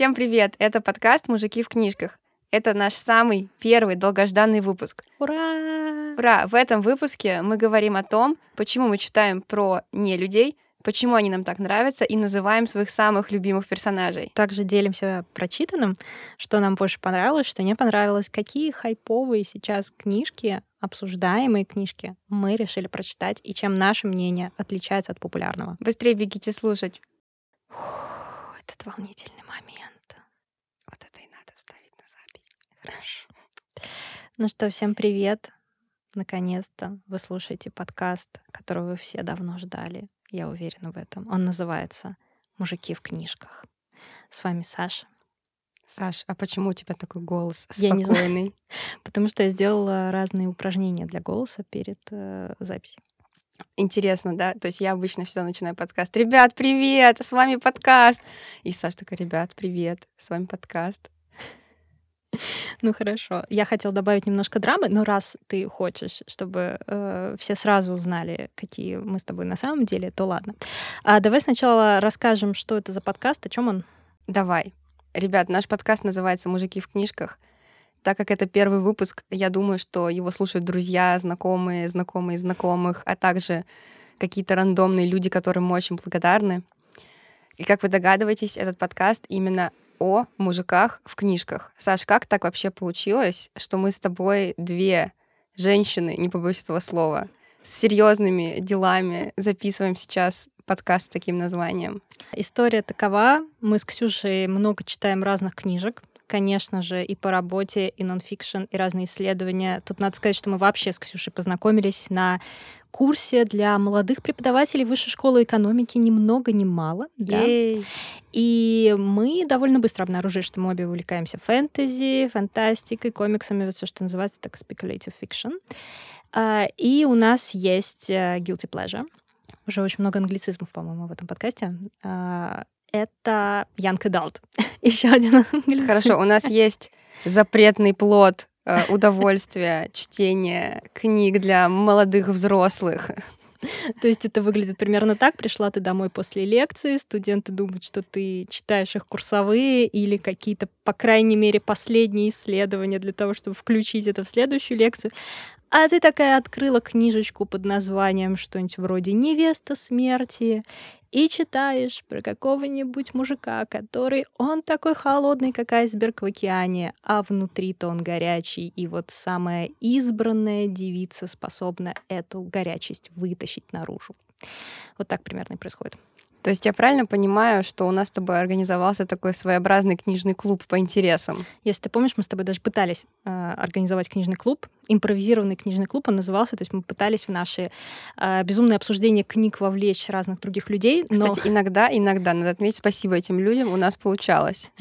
Всем привет! Это подкаст «Мужики в книжках». Это наш самый первый долгожданный выпуск. Ура! Ура! В этом выпуске мы говорим о том, почему мы читаем про не людей, почему они нам так нравятся, и называем своих самых любимых персонажей. Также делимся прочитанным, что нам больше понравилось, что не понравилось, какие хайповые сейчас книжки, обсуждаемые книжки мы решили прочитать, и чем наше мнение отличается от популярного. Быстрее бегите слушать. Фух, этот волнительный момент. Вот это и надо вставить на запись. Хорошо. Ну что, всем привет. Наконец-то вы слушаете подкаст, который вы все давно ждали. Я уверена в этом. Он называется «Мужики в книжках». С вами Саша. Саш, а почему у тебя такой голос Я не знаю. спокойный? Потому что я сделала разные упражнения для голоса перед э, записью. Интересно, да? То есть я обычно всегда начинаю подкаст. Ребят, привет! С вами подкаст. И Саша такая, ребят, привет! С вами подкаст. Ну хорошо. Я хотела добавить немножко драмы, но раз ты хочешь, чтобы э, все сразу узнали, какие мы с тобой на самом деле, то ладно. А давай сначала расскажем, что это за подкаст, о чем он. Давай. Ребят, наш подкаст называется «Мужики в книжках». Так как это первый выпуск, я думаю, что его слушают друзья, знакомые, знакомые знакомых, а также какие-то рандомные люди, которым мы очень благодарны. И как вы догадываетесь, этот подкаст именно о мужиках в книжках. Саш, как так вообще получилось, что мы с тобой две женщины, не побоюсь этого слова, с серьезными делами записываем сейчас подкаст с таким названием? История такова. Мы с Ксюшей много читаем разных книжек. Конечно же, и по работе, и нонфикшн, и разные исследования. Тут надо сказать, что мы вообще с Ксюшей познакомились на курсе для молодых преподавателей Высшей школы экономики ни много ни мало. Да? Ей. И мы довольно быстро обнаружили, что мы обе увлекаемся фэнтези, фантастикой, комиксами, вот все, что называется так speculative fiction. А, И у нас есть э, guilty pleasure. Уже очень много англицизмов, по-моему, в этом подкасте. А, Это Young Adult. Еще один англицизм. Хорошо, у нас есть запретный плод э, удовольствия чтения книг для молодых взрослых. То есть это выглядит примерно так. Пришла ты домой после лекции, студенты думают, что ты читаешь их курсовые или какие-то, по крайней мере, последние исследования для того, чтобы включить это в следующую лекцию. А ты такая открыла книжечку под названием что-нибудь вроде «Невеста смерти» и читаешь про какого-нибудь мужика, который он такой холодный, как айсберг в океане, а внутри-то он горячий, и вот самая избранная девица способна эту горячесть вытащить наружу. Вот так примерно и происходит. То есть я правильно понимаю, что у нас с тобой организовался такой своеобразный книжный клуб по интересам? Если ты помнишь, мы с тобой даже пытались э, организовать книжный клуб, импровизированный книжный клуб он назывался, то есть мы пытались в наши э, безумные обсуждения книг вовлечь разных других людей, но Кстати, иногда, иногда, надо отметить, спасибо этим людям, у нас получалось.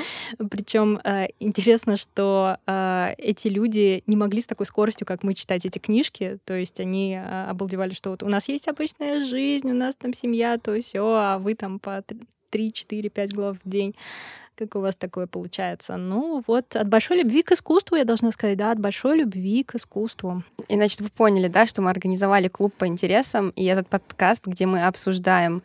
причем э, интересно, что э, эти люди не могли с такой скоростью, как мы, читать эти книжки, то есть они э, обалдевали, что вот у нас есть обычная жизнь, у нас там семья, то все, а вы там по 3, 4, 5 глав в день. Как у вас такое получается? Ну вот, от большой любви к искусству, я должна сказать, да, от большой любви к искусству. И, значит, вы поняли, да, что мы организовали клуб по интересам, и этот подкаст, где мы обсуждаем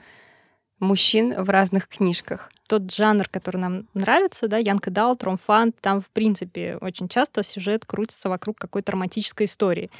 мужчин в разных книжках. Тот жанр, который нам нравится, да, Янка Дал, Тромфан, там, в принципе, очень часто сюжет крутится вокруг какой-то романтической истории.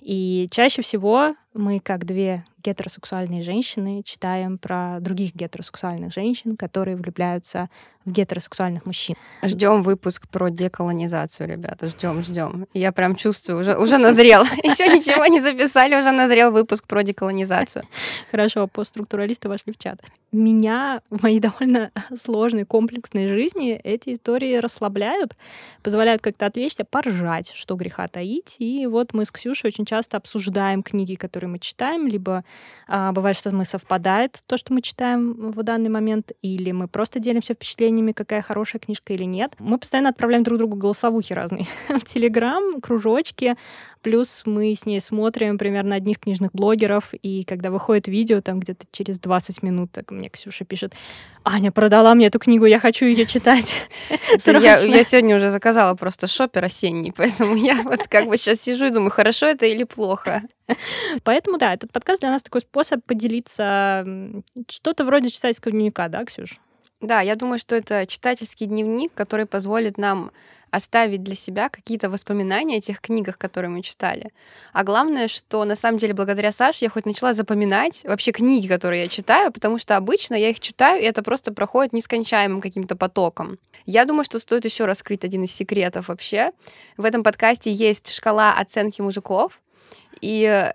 И чаще всего мы, как две гетеросексуальные женщины, читаем про других гетеросексуальных женщин, которые влюбляются в гетеросексуальных мужчин. Ждем выпуск про деколонизацию, ребята, ждем, ждем. Я прям чувствую, уже, уже назрел. Еще ничего не записали, уже назрел выпуск про деколонизацию. Хорошо, постструктуралисты вошли в чат. Меня в моей довольно сложной, комплексной жизни эти истории расслабляют, позволяют как-то отвлечься, поржать, что греха таить. И вот мы с Ксюшей очень часто обсуждаем книги, которые мы читаем, либо а, бывает, что мы совпадает то, что мы читаем в данный момент, или мы просто делимся впечатлениями, какая хорошая книжка или нет. Мы постоянно отправляем друг другу голосовухи разные в Телеграм, кружочки, плюс мы с ней смотрим примерно одних книжных блогеров, и когда выходит видео, там где-то через 20 минут, так мне Ксюша пишет, Аня продала мне эту книгу, я хочу ее читать. Я, сегодня уже заказала просто шопер осенний, поэтому я вот как бы сейчас сижу и думаю, хорошо это или плохо. Поэтому, да, этот подкаст для нас такой способ поделиться что-то вроде читательского дневника, да, Ксюш? Да, я думаю, что это читательский дневник, который позволит нам оставить для себя какие-то воспоминания о тех книгах, которые мы читали. А главное, что на самом деле благодаря Саше я хоть начала запоминать вообще книги, которые я читаю, потому что обычно я их читаю, и это просто проходит нескончаемым каким-то потоком. Я думаю, что стоит еще раскрыть один из секретов вообще. В этом подкасте есть шкала оценки мужиков, и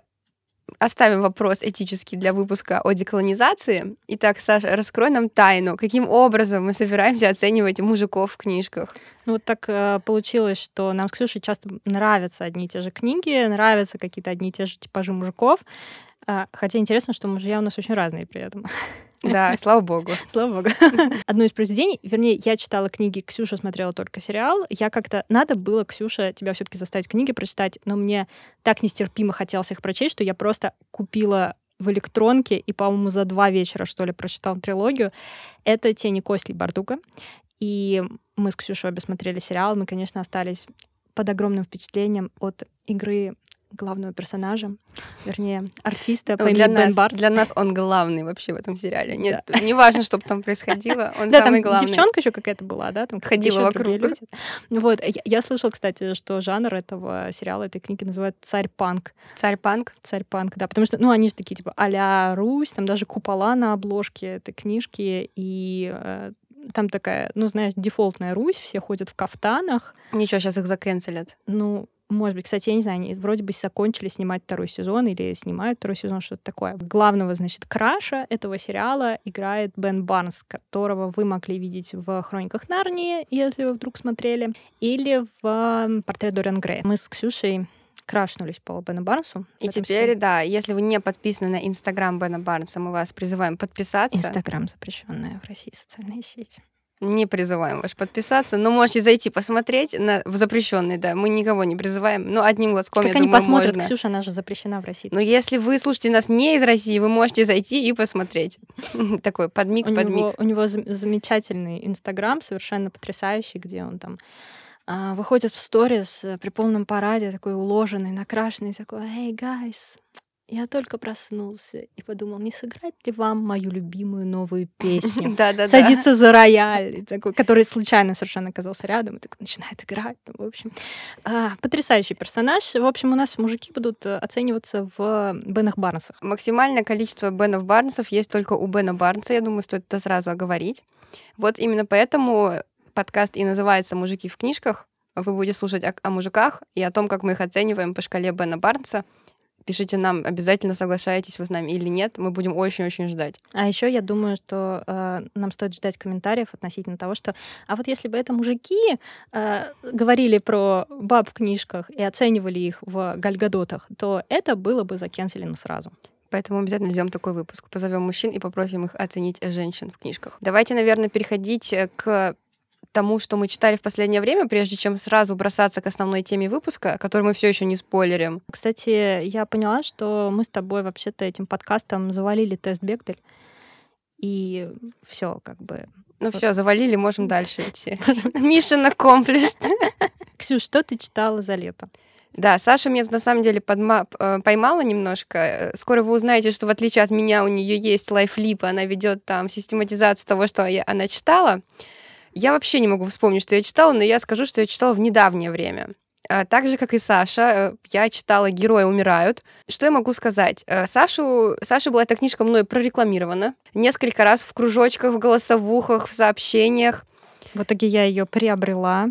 оставим вопрос этический для выпуска о деколонизации. Итак, Саша, раскрой нам тайну. Каким образом мы собираемся оценивать мужиков в книжках? Ну, вот так э, получилось, что нам с Ксюшей часто нравятся одни и те же книги, нравятся какие-то одни и те же типажи мужиков. Э, хотя интересно, что мужья у нас очень разные при этом. Да, слава богу. Слава богу. Одно из произведений, вернее, я читала книги, Ксюша смотрела только сериал. Я как-то... Надо было, Ксюша, тебя все таки заставить книги прочитать, но мне так нестерпимо хотелось их прочесть, что я просто купила в электронке и, по-моему, за два вечера, что ли, прочитала трилогию. Это «Тени Косли Бардуга». И мы с Ксюшей обе смотрели сериал. Мы, конечно, остались под огромным впечатлением от игры главного персонажа, вернее, артиста по ну, для имени Бен Барс. Для нас он главный вообще в этом сериале. Нет, да. не важно, что там происходило, он да, самый там главный. девчонка еще какая-то была, да? Там Ходила вокруг. Вот, я, я слышала, кстати, что жанр этого сериала, этой книги называют царь-панк. Царь-панк? Царь-панк, да, потому что, ну, они же такие, типа, а Русь, там даже купола на обложке этой книжки, и э, там такая, ну, знаешь, дефолтная Русь, все ходят в кафтанах. Ничего, сейчас их заканцелят. Ну, может быть, кстати, я не знаю, они вроде бы закончили снимать второй сезон или снимают второй сезон, что-то такое. Главного, значит, краша этого сериала играет Бен Барнс, которого вы могли видеть в «Хрониках Нарнии», если вы вдруг смотрели, или в «Портрет Дориан Грей». Мы с Ксюшей крашнулись по Бену Барнсу. И теперь, серии. да, если вы не подписаны на Инстаграм Бена Барнса, мы вас призываем подписаться. Инстаграм запрещенная в России социальная сеть. Не призываем вас подписаться, но можете зайти посмотреть на, в запрещенный, да. Мы никого не призываем, но одним глазком, как я они думаю, посмотрят, можно. Ксюша, она же запрещена в России. Но если вы слушаете нас не из России, вы можете зайти и посмотреть. Такой подмиг, у подмиг. Него, у него замечательный Инстаграм, совершенно потрясающий, где он там а, выходит в сторис э, при полном параде, такой уложенный, накрашенный, такой «Hey, guys, я только проснулся и подумал, не сыграть ли вам мою любимую новую песню? Да, да, Садится за рояль, такой, который случайно совершенно оказался рядом, и так начинает играть. Ну, в общем, а, потрясающий персонаж. В общем, у нас мужики будут э, оцениваться в Бенах Барнсах. Максимальное количество Бенов Барнсов есть только у Бена Барнса. Я думаю, стоит это сразу оговорить. Вот именно поэтому подкаст и называется «Мужики в книжках». Вы будете слушать о, о мужиках и о том, как мы их оцениваем по шкале Бена Барнса. Пишите нам, обязательно соглашаетесь вы с нами или нет. Мы будем очень-очень ждать. А еще я думаю, что э, нам стоит ждать комментариев относительно того, что а вот если бы это мужики э, говорили про баб в книжках и оценивали их в гальгадотах, то это было бы закенселено сразу. Поэтому обязательно сделаем такой выпуск. Позовем мужчин и попросим их оценить женщин в книжках. Давайте, наверное, переходить к тому, что мы читали в последнее время, прежде чем сразу бросаться к основной теме выпуска, который мы все еще не спойлерим. Кстати, я поняла, что мы с тобой вообще-то этим подкастом завалили тест Бектель. И все, как бы. Ну вот. все, завалили, можем дальше идти. Миша на комплекс. Ксюш, что ты читала за лето? Да, Саша меня тут на самом деле подма... Э, поймала немножко. Скоро вы узнаете, что в отличие от меня у нее есть лайфлип, она ведет там систематизацию того, что я... она читала. Я вообще не могу вспомнить, что я читала, но я скажу, что я читала в недавнее время. А, так же, как и Саша, э, я читала «Герои умирают». Что я могу сказать? Э, Сашу, Саша была эта книжка мной прорекламирована. Несколько раз в кружочках, в голосовухах, в сообщениях. В итоге я ее приобрела.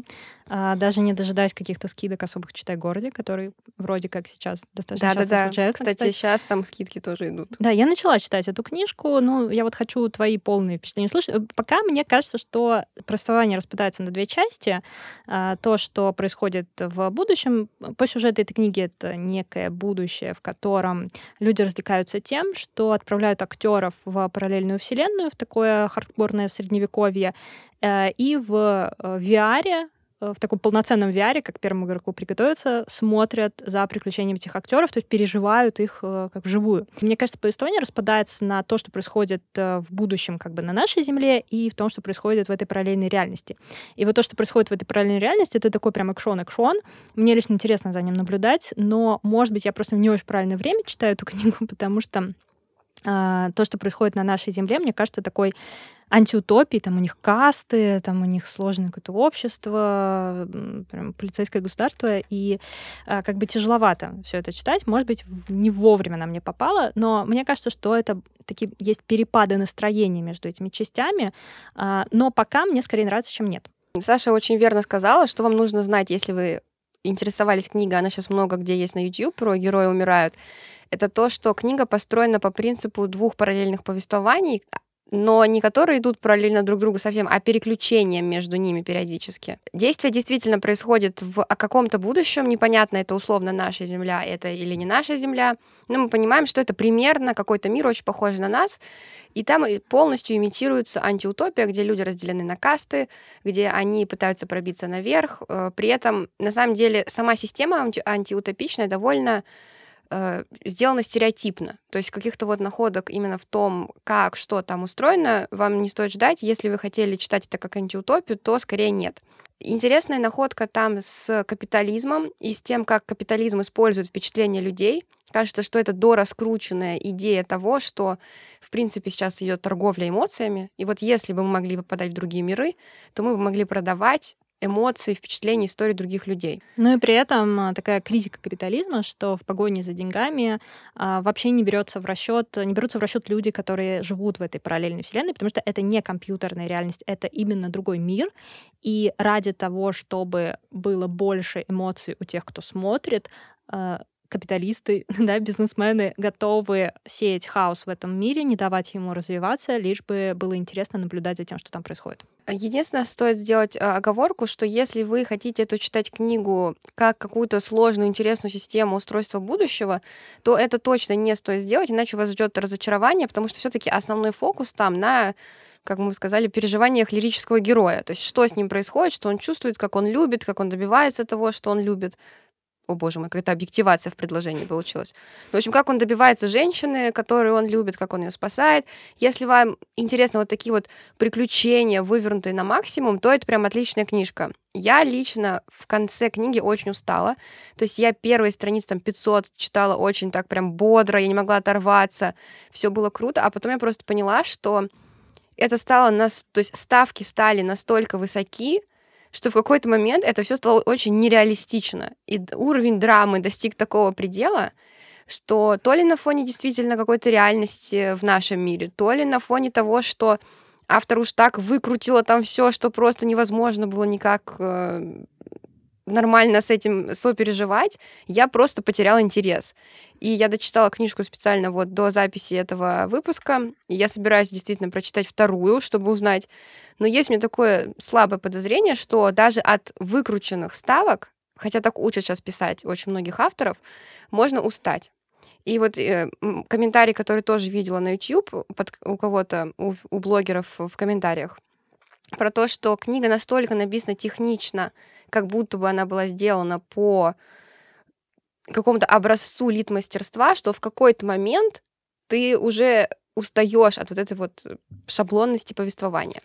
А, даже не дожидаясь каких-то скидок особых «Читай городе», которые вроде как сейчас достаточно да, часто да, да. случаются. Кстати, кстати, сейчас там скидки тоже идут. Да, я начала читать эту книжку, ну, я вот хочу твои полные впечатления слушать. Э, пока мне кажется, что повествование распадается на две части. А, то, что происходит в будущем, по сюжету этой книги это некое будущее, в котором люди развлекаются тем, что отправляют актеров в параллельную вселенную, в такое хардкорное средневековье, э, и в э, VR в таком полноценном VR, как первому игроку приготовиться, смотрят за приключениями этих актеров, то есть переживают их э, как вживую. Мне кажется, повествование распадается на то, что происходит э, в будущем как бы на нашей Земле, и в том, что происходит в этой параллельной реальности. И вот то, что происходит в этой параллельной реальности, это такой прям экшон-экшон. Мне лично интересно за ним наблюдать, но, может быть, я просто в не очень правильное время читаю эту книгу, потому что а, то, что происходит на нашей земле, мне кажется, такой антиутопии, там у них касты, там у них сложное какое-то общество, прям полицейское государство, и а, как бы тяжеловато все это читать. Может быть, не вовремя нам не попало, но мне кажется, что это такие есть перепады настроения между этими частями, а, но пока мне скорее нравится, чем нет. Саша очень верно сказала, что вам нужно знать, если вы интересовались книгой, она сейчас много где есть на YouTube, про герои умирают, это то, что книга построена по принципу двух параллельных повествований, но не которые идут параллельно друг другу совсем, а переключением между ними периодически. Действие действительно происходит в каком-то будущем, непонятно, это условно наша Земля, это или не наша Земля, но мы понимаем, что это примерно какой-то мир очень похожий на нас, и там полностью имитируется антиутопия, где люди разделены на касты, где они пытаются пробиться наверх, э, при этом, на самом деле, сама система анти- антиутопичная довольно э, сделано стереотипно. То есть каких-то вот находок именно в том, как, что там устроено, вам не стоит ждать. Если вы хотели читать это как антиутопию, то скорее нет. Интересная находка там с капитализмом и с тем, как капитализм использует впечатления людей. Кажется, что это дораскрученная идея того, что, в принципе, сейчас идет торговля эмоциями. И вот если бы мы могли попадать в другие миры, то мы бы могли продавать эмоций, впечатлений, истории других людей. Ну и при этом а, такая критика капитализма, что в погоне за деньгами а, вообще не берется в расчет, не берутся в расчет люди, которые живут в этой параллельной вселенной, потому что это не компьютерная реальность, это именно другой мир. И ради того, чтобы было больше эмоций у тех, кто смотрит, а, капиталисты, да, бизнесмены готовы сеять хаос в этом мире, не давать ему развиваться, лишь бы было интересно наблюдать за тем, что там происходит. Единственное, стоит сделать э, оговорку, что если вы хотите эту читать книгу как какую-то сложную, интересную систему устройства будущего, то это точно не стоит сделать, иначе вас ждет разочарование, потому что все-таки основной фокус там на как мы сказали, переживаниях лирического героя. То есть что с ним происходит, что он чувствует, как он любит, как он добивается того, что он любит о боже мой, какая-то объективация в предложении получилась. В общем, как он добивается женщины, которую он любит, как он ее спасает. Если вам интересны вот такие вот приключения, вывернутые на максимум, то это прям отличная книжка. Я лично в конце книги очень устала. То есть я первые страницы там 500 читала очень так прям бодро, я не могла оторваться. Все было круто, а потом я просто поняла, что это стало, нас, то есть ставки стали настолько высоки, что в какой-то момент это все стало очень нереалистично. И уровень драмы достиг такого предела, что то ли на фоне действительно какой-то реальности в нашем мире, то ли на фоне того, что автор уж так выкрутила там все, что просто невозможно было никак э, нормально с этим сопереживать, я просто потеряла интерес. И я дочитала книжку специально вот до записи этого выпуска. И я собираюсь действительно прочитать вторую, чтобы узнать. Но есть у меня такое слабое подозрение, что даже от выкрученных ставок, хотя так учат сейчас писать очень многих авторов, можно устать. И вот э, комментарий, который тоже видела на YouTube под, у кого-то, у, у блогеров в комментариях, про то, что книга настолько написана технично, как будто бы она была сделана по какому-то образцу лид-мастерства, что в какой-то момент ты уже устаешь от вот этой вот шаблонности повествования.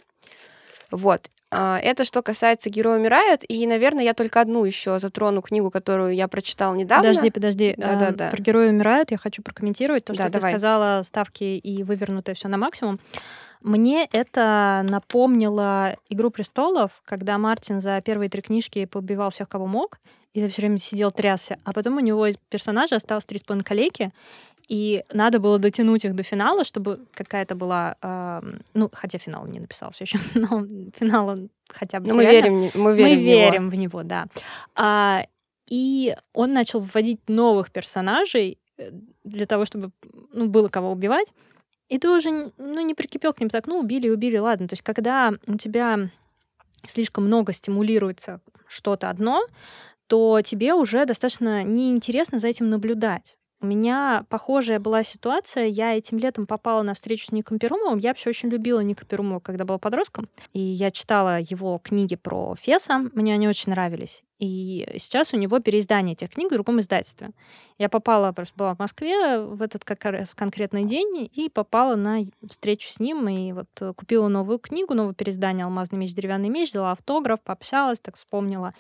Вот. А, это что касается «Герои умирают», и, наверное, я только одну еще затрону книгу, которую я прочитала недавно. Подожди, подожди. Да, да, да. Про «Герои умирают» я хочу прокомментировать то, что да, ты давай. сказала, ставки и вывернутое все на максимум. Мне это напомнило «Игру престолов», когда Мартин за первые три книжки побивал всех, кого мог, и все время сидел трясся. А потом у него из персонажа осталось три с половиной коллеги, и надо было дотянуть их до финала, чтобы какая-то была... Э, ну, хотя финал не написал все еще, но финала хотя бы... Но мы верим, мы верим, мы в, верим него. в него, да. А, и он начал вводить новых персонажей э, для того, чтобы ну, было кого убивать. И ты уже ну, не прикипел к ним так, ну, убили, убили, ладно. То есть, когда у тебя слишком много стимулируется что-то одно, то тебе уже достаточно неинтересно за этим наблюдать. У меня похожая была ситуация. Я этим летом попала на встречу с Ником Перумовым. Я вообще очень любила Ника Перумова, когда была подростком. И я читала его книги про Феса. Мне они очень нравились. И сейчас у него переиздание этих книг в другом издательстве. Я попала, просто была в Москве в этот как раз конкретный день и попала на встречу с ним. И вот купила новую книгу, новое переиздание «Алмазный меч, деревянный меч», взяла автограф, пообщалась, так вспомнила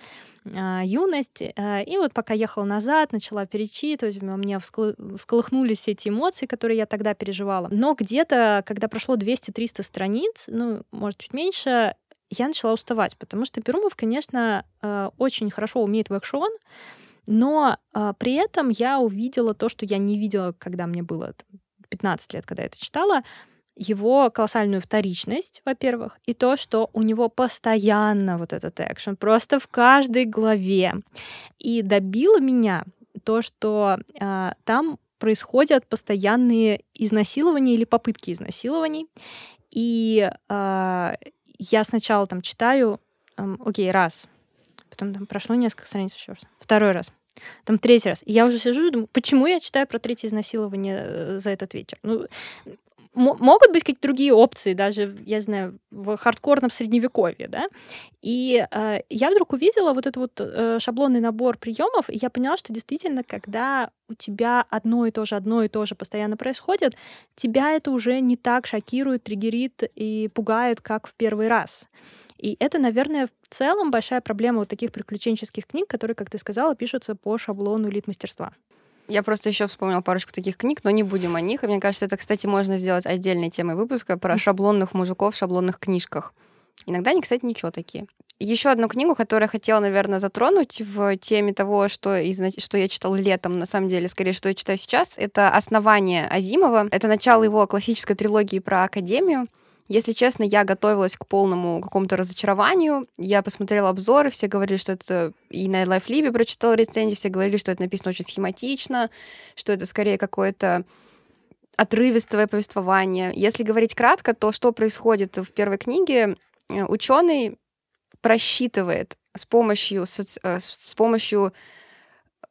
э, юность. Э, и вот пока ехала назад, начала перечитывать, у меня всколыхнулись эти эмоции, которые я тогда переживала. Но где-то, когда прошло 200-300 страниц, ну, может, чуть меньше, я начала уставать, потому что Перумов, конечно, э, очень хорошо умеет в экшон, но э, при этом я увидела то, что я не видела, когда мне было 15 лет, когда я это читала, его колоссальную вторичность, во-первых, и то, что у него постоянно вот этот экшен, просто в каждой главе. И добило меня то, что э, там происходят постоянные изнасилования или попытки изнасилований. И э, я сначала там читаю, эм, окей, раз, потом там прошло несколько страниц еще раз, второй раз, там третий раз. И я уже сижу и думаю, почему я читаю про третье изнасилование э, за этот вечер? Ну, могут быть какие-то другие опции, даже, я знаю, в хардкорном средневековье, да. И э, я вдруг увидела вот этот вот э, шаблонный набор приемов, и я поняла, что действительно, когда у тебя одно и то же, одно и то же постоянно происходит, тебя это уже не так шокирует, триггерит и пугает, как в первый раз. И это, наверное, в целом большая проблема вот таких приключенческих книг, которые, как ты сказала, пишутся по шаблону лид-мастерства. Я просто еще вспомнила парочку таких книг, но не будем о них. И мне кажется, это, кстати, можно сделать отдельной темой выпуска про шаблонных мужиков в шаблонных книжках. Иногда они, кстати, ничего такие. Еще одну книгу, которую я хотела, наверное, затронуть в теме того, что, что я читала летом, на самом деле, скорее, что я читаю сейчас, это «Основание Азимова». Это начало его классической трилогии про Академию. Если честно, я готовилась к полному какому-то разочарованию. Я посмотрела обзоры, все говорили, что это... И на LifeLib прочитала рецензии, все говорили, что это написано очень схематично, что это скорее какое-то отрывистое повествование. Если говорить кратко, то что происходит в первой книге? Э, Ученый просчитывает с помощью, э, с помощью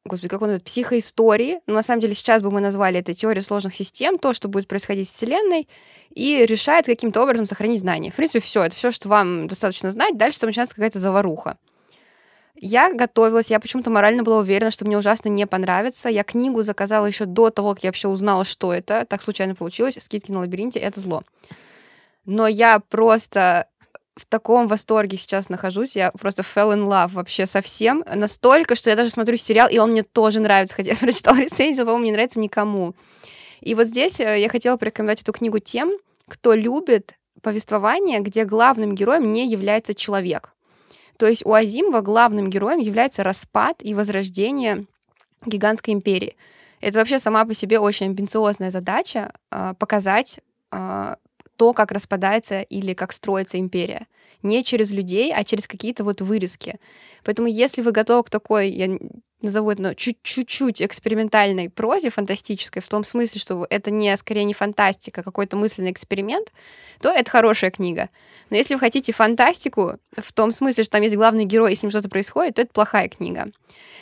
господи, как он называет, психоистории. Но на самом деле сейчас бы мы назвали это теорией сложных систем, то, что будет происходить с Вселенной, и решает каким-то образом сохранить знания. В принципе, все, это все, что вам достаточно знать. Дальше там начинается какая-то заваруха. Я готовилась, я почему-то морально была уверена, что мне ужасно не понравится. Я книгу заказала еще до того, как я вообще узнала, что это. Так случайно получилось. Скидки на лабиринте — это зло. Но я просто в таком восторге сейчас нахожусь. Я просто fell in love вообще совсем. Настолько, что я даже смотрю сериал, и он мне тоже нравится, хотя я прочитала рецензию, по-моему, не нравится никому. И вот здесь э, я хотела порекомендовать эту книгу тем, кто любит повествование, где главным героем не является человек. То есть у Азимова главным героем является распад и возрождение гигантской империи. Это вообще сама по себе очень амбициозная задача э, показать э, то, как распадается или как строится империя. Не через людей, а через какие-то вот вырезки. Поэтому если вы готовы к такой, я назову это чуть-чуть экспериментальной прозе фантастической, в том смысле, что это не скорее не фантастика, а какой-то мысленный эксперимент, то это хорошая книга. Но если вы хотите фантастику, в том смысле, что там есть главный герой, и с ним что-то происходит, то это плохая книга.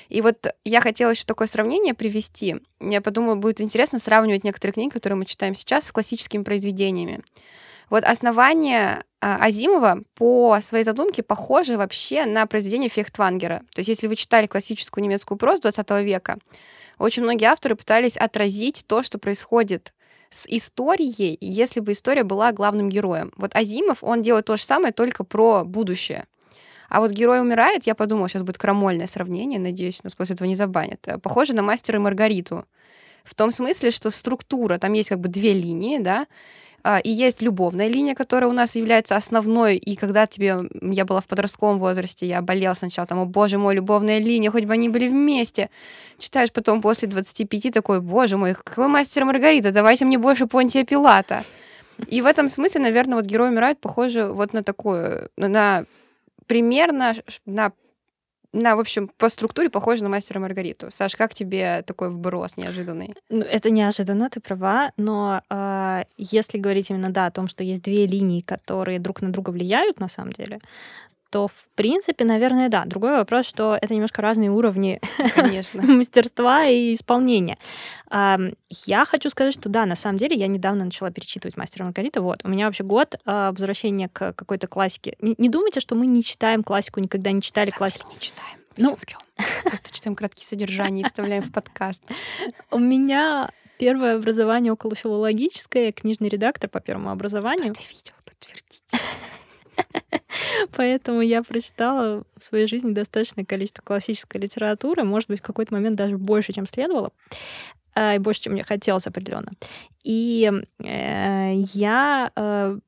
И вот я хотела еще такое сравнение привести. Я подумала, будет интересно сравнивать некоторые книги, которые мы читаем сейчас, с классическими произведениями. Вот основание а, Азимова по своей задумке похоже вообще на произведение Фехтвангера. То есть если вы читали классическую немецкую прозу 20 века, очень многие авторы пытались отразить то, что происходит с историей, если бы история была главным героем. Вот Азимов, он делает то же самое, только про будущее. А вот герой умирает, я подумала, сейчас будет крамольное сравнение, надеюсь, нас после этого не забанят. Похоже на мастера и Маргариту. В том смысле, что структура, там есть как бы две линии, да, и есть любовная линия, которая у нас является основной. И когда тебе, я была в подростковом возрасте, я болела сначала, там, о боже мой, любовная линия, хоть бы они были вместе. Читаешь потом после 25 такой, боже мой, какой мастер Маргарита, давайте мне больше Понтия Пилата. И в этом смысле, наверное, вот герой умирает похоже вот на такое, на примерно на на, в общем, по структуре похоже на мастера Маргариту. Саш, как тебе такой вброс неожиданный? Ну, это неожиданно, ты права, но э, если говорить именно, да, о том, что есть две линии, которые друг на друга влияют, на самом деле, то, в принципе, наверное, да. Другой вопрос, что это немножко разные уровни мастерства и исполнения. Я хочу сказать, что да, на самом деле я недавно начала перечитывать «Мастера Маргарита». Вот, у меня вообще год а, возвращения к какой-то классике. Не, думайте, что мы не читаем классику, никогда не читали классику. не читаем. Ну, в чем? Просто читаем краткие содержания и вставляем в подкаст. У меня первое образование около филологическое, книжный редактор по первому образованию. Кто это видел, подтвердить. Поэтому я прочитала в своей жизни достаточное количество классической литературы, может быть, в какой-то момент даже больше, чем следовало а, и больше, чем мне хотелось определенно. И э, я э,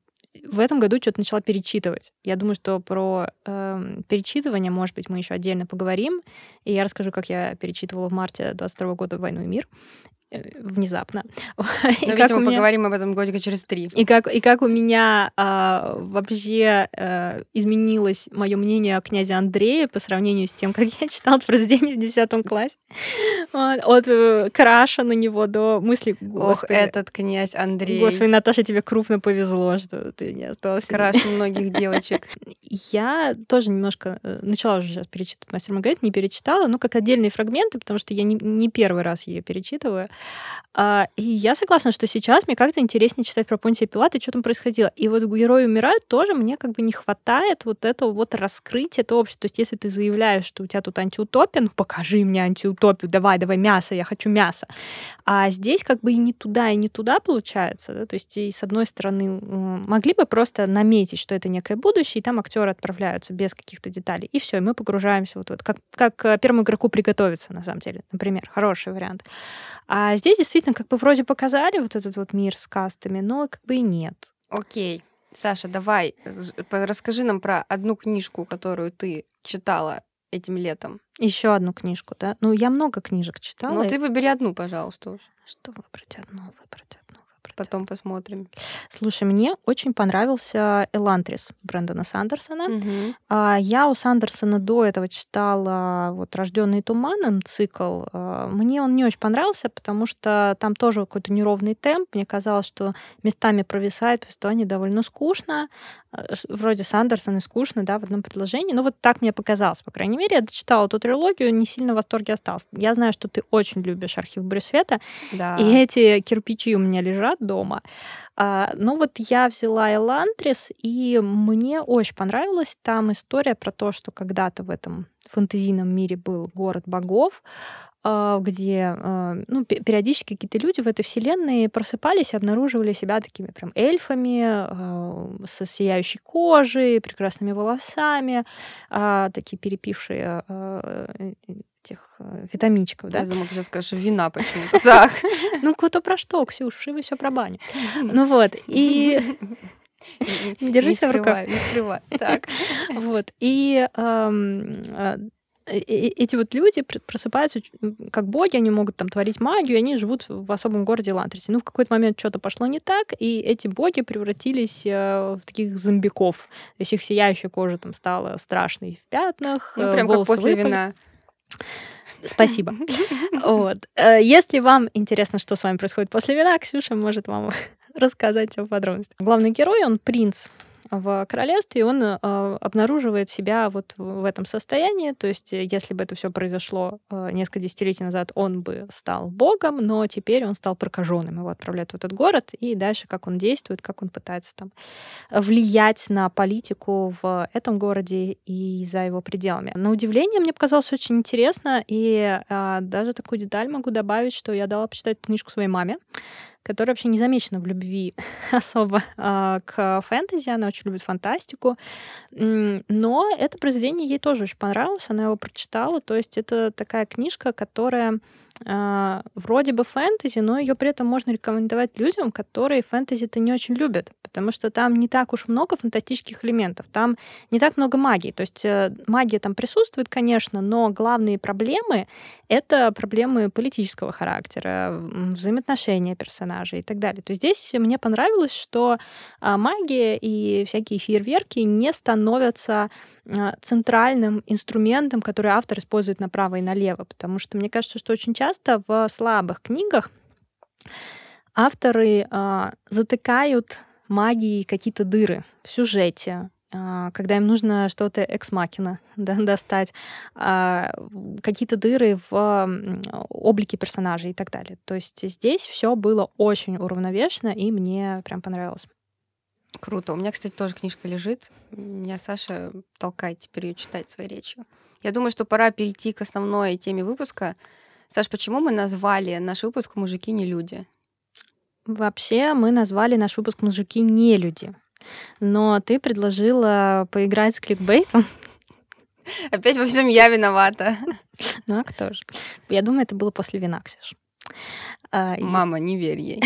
в этом году что-то начала перечитывать. Я думаю, что про э, перечитывание, может быть, мы еще отдельно поговорим. И я расскажу, как я перечитывала в марте 22 года «Войну и мир». Э, внезапно. Но, видимо, меня... поговорим об этом годика через три. И как, и как у меня а, вообще а, изменилось мое мнение о князе Андрее по сравнению с тем, как я читала произведение в 10 классе. От э, краша на него до мысли, господи. Ох, этот князь Андрей. Господи, Наташа, тебе крупно повезло, что ты не осталась. Краш многих девочек. Я тоже немножко начала уже сейчас перечитывать «Мастер Маргарит», не перечитала, ну, как отдельные фрагменты, потому что я не, не первый раз ее перечитываю. А, и я согласна, что сейчас мне как-то интереснее читать про Понтия Пилата что там происходило. И вот герои умирают тоже мне как бы не хватает вот этого вот раскрытия этого общества. То есть если ты заявляешь, что у тебя тут антиутопия, ну покажи мне антиутопию, давай, давай мясо, я хочу мясо. А здесь как бы и не туда, и не туда получается. Да? То есть и с одной стороны могли бы просто наметить, что это некое будущее, и там актеры отправляются без каких-то деталей. И все, и мы погружаемся вот, вот как, как э, первому игроку приготовиться, на самом деле, например. Хороший вариант. А здесь действительно как бы вроде показали вот этот вот мир с кастами, но как бы и нет. Окей. Саша, давай, расскажи нам про одну книжку, которую ты читала этим летом. Еще одну книжку, да? Ну, я много книжек читала. Ну, ты выбери одну, пожалуйста. Что выбрать одну, выбрать одну. Потом посмотрим. Слушай, мне очень понравился Элантрис Брэндона Сандерсона. Угу. Я у Сандерсона до этого читала вот «Рожденный туманом» цикл. А, мне он не очень понравился, потому что там тоже какой-то неровный темп. Мне казалось, что местами провисает повествование довольно скучно. А, вроде Сандерсон и скучно, да, в одном предложении. Но вот так мне показалось, по крайней мере. Я дочитала эту трилогию, не сильно в восторге остался. Я знаю, что ты очень любишь архив Брюсвета. Да. И эти кирпичи у меня лежат дома. А, ну вот я взяла Элантрис, и мне очень понравилась там история про то, что когда-то в этом фэнтезийном мире был город богов, а, где а, ну, периодически какие-то люди в этой вселенной просыпались и обнаруживали себя такими прям эльфами а, со сияющей кожей, прекрасными волосами, такие перепившие этих э, витаминчиков, да? Я думала, ты сейчас скажешь вина почему-то. Так. Ну, кто про что, Ксюш, вы все про баню. Ну вот, и... Держись в руках. Не скрывай, так. Вот, и э, эти вот люди просыпаются как боги, они могут там творить магию, они живут в особом городе Лантрисе. Ну, в какой-то момент что-то пошло не так, и эти боги превратились э, в таких зомбиков. То есть их сияющая кожа там стала страшной в пятнах, ну, прям как после выпали. вина. Спасибо. Вот. Э, если вам интересно, что с вами происходит после вина, Ксюша может вам рассказать о подробностях. Главный герой, он принц в королевстве, он э, обнаруживает себя вот в этом состоянии. То есть, э, если бы это все произошло э, несколько десятилетий назад, он бы стал богом, но теперь он стал прокаженным. Его отправляют в этот город, и дальше как он действует, как он пытается там влиять на политику в этом городе и за его пределами. На удивление, мне показалось очень интересно, и э, даже такую деталь могу добавить, что я дала почитать книжку своей маме которая вообще не замечена в любви особо э, к фэнтези, она очень любит фантастику, но это произведение ей тоже очень понравилось, она его прочитала, то есть это такая книжка, которая э, вроде бы фэнтези, но ее при этом можно рекомендовать людям, которые фэнтези-то не очень любят, потому что там не так уж много фантастических элементов, там не так много магии. То есть э, магия там присутствует, конечно, но главные проблемы — это проблемы политического характера, взаимоотношения персонажей и так далее. То есть здесь мне понравилось, что а, магия и всякие фейерверки не становятся а, центральным инструментом, который автор использует направо и налево. Потому что мне кажется, что очень часто в слабых книгах авторы э, затыкают магией какие-то дыры в сюжете, э, когда им нужно что-то экс-макина да, достать, э, какие-то дыры в облике персонажей и так далее. То есть здесь все было очень уравновешено, и мне прям понравилось. Круто. У меня, кстати, тоже книжка лежит. Меня Саша толкает теперь ее читать своей речью. Я думаю, что пора перейти к основной теме выпуска. Саш, почему мы назвали наш выпуск «Мужики не люди»? Вообще мы назвали наш выпуск «Мужики не люди». Но ты предложила поиграть с кликбейтом. Опять во всем я виновата. Ну а кто же? Я думаю, это было после вина, Ксюш. А, Мама, не верь ей.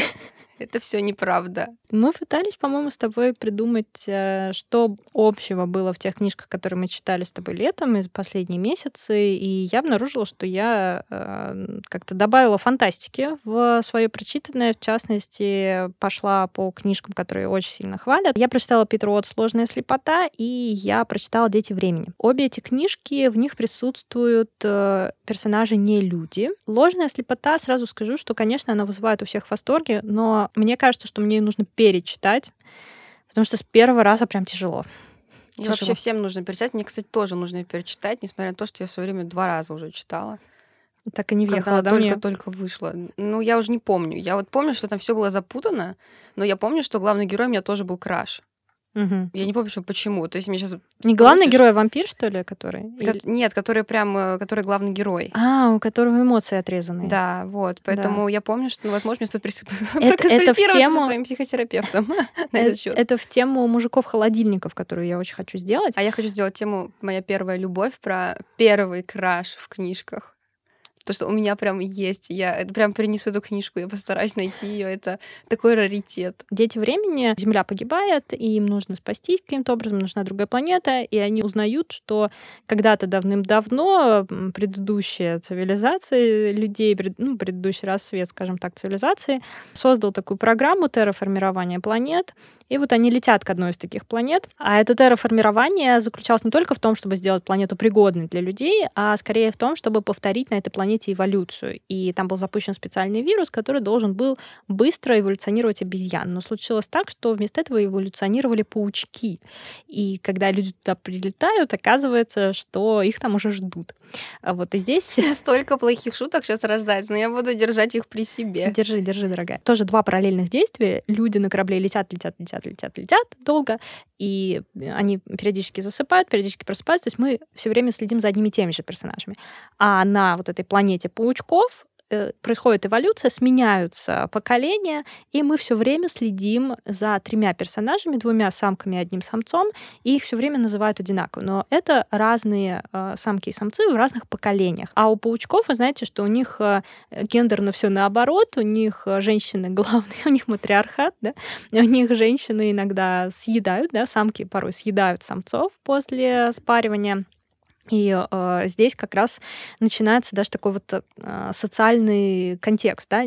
Это все неправда. Мы пытались, по-моему, с тобой придумать, э, что общего было в тех книжках, которые мы читали с тобой летом из последние месяцы, и я обнаружила, что я э, как-то добавила фантастики в свое прочитанное, в частности, пошла по книжкам, которые очень сильно хвалят. Я прочитала Питер Уотт «Сложная слепота», и я прочитала «Дети времени». Обе эти книжки, в них присутствуют э, персонажи не люди. «Ложная слепота», сразу скажу, что, конечно, она вызывает у всех восторги, но мне кажется, что мне нужно перечитать, потому что с первого раза прям тяжело. И тяжело. вообще всем нужно перечитать. Мне, кстати, тоже нужно перечитать, несмотря на то, что я в свое время два раза уже читала. Так и не въехала, да, только, только вышла. Ну, я уже не помню. Я вот помню, что там все было запутано, но я помню, что главный герой у меня тоже был краш. Угу. Я не помню, что почему. То есть мне сейчас не спросишь... главный герой, а вампир, что ли, который? Ко- Или... Нет, который прям, э, который главный герой. А, у которого эмоции отрезаны. Да, вот. Поэтому да. я помню, что, ну, возможно, мне стоит прис... это, это в тему... со своим психотерапевтом на этот счет. Это в тему мужиков-холодильников, которую я очень хочу сделать. А я хочу сделать тему «Моя первая любовь» про первый краш в книжках. То, что у меня прям есть. Я прям принесу эту книжку, я постараюсь найти ее. Это такой раритет. Дети времени, Земля погибает, и им нужно спастись каким-то образом, нужна другая планета, и они узнают, что когда-то давным-давно предыдущая цивилизация людей, ну, предыдущий рассвет, скажем так, цивилизации, создал такую программу терраформирования планет, и вот они летят к одной из таких планет. А это терраформирование заключалось не только в том, чтобы сделать планету пригодной для людей, а скорее в том, чтобы повторить на этой планете эволюцию. И там был запущен специальный вирус, который должен был быстро эволюционировать обезьян. Но случилось так, что вместо этого эволюционировали паучки. И когда люди туда прилетают, оказывается, что их там уже ждут. А вот и здесь... Столько плохих шуток сейчас рождается, но я буду держать их при себе. Держи, держи, дорогая. Тоже два параллельных действия. Люди на корабле летят, летят, летят, летят, летят, летят долго, и они периодически засыпают, периодически просыпаются. То есть мы все время следим за одними и теми же персонажами. А на вот этой планете паучков Э, происходит эволюция, сменяются поколения, и мы все время следим за тремя персонажами, двумя самками и одним самцом, и их все время называют одинаково. Но это разные э, самки и самцы в разных поколениях. А у паучков, вы знаете, что у них э, гендерно все наоборот, у них женщины главные, у них матриархат, да, у них женщины иногда съедают, да, самки порой съедают самцов после спаривания и э, здесь как раз начинается даже такой вот э, социальный контекст, да,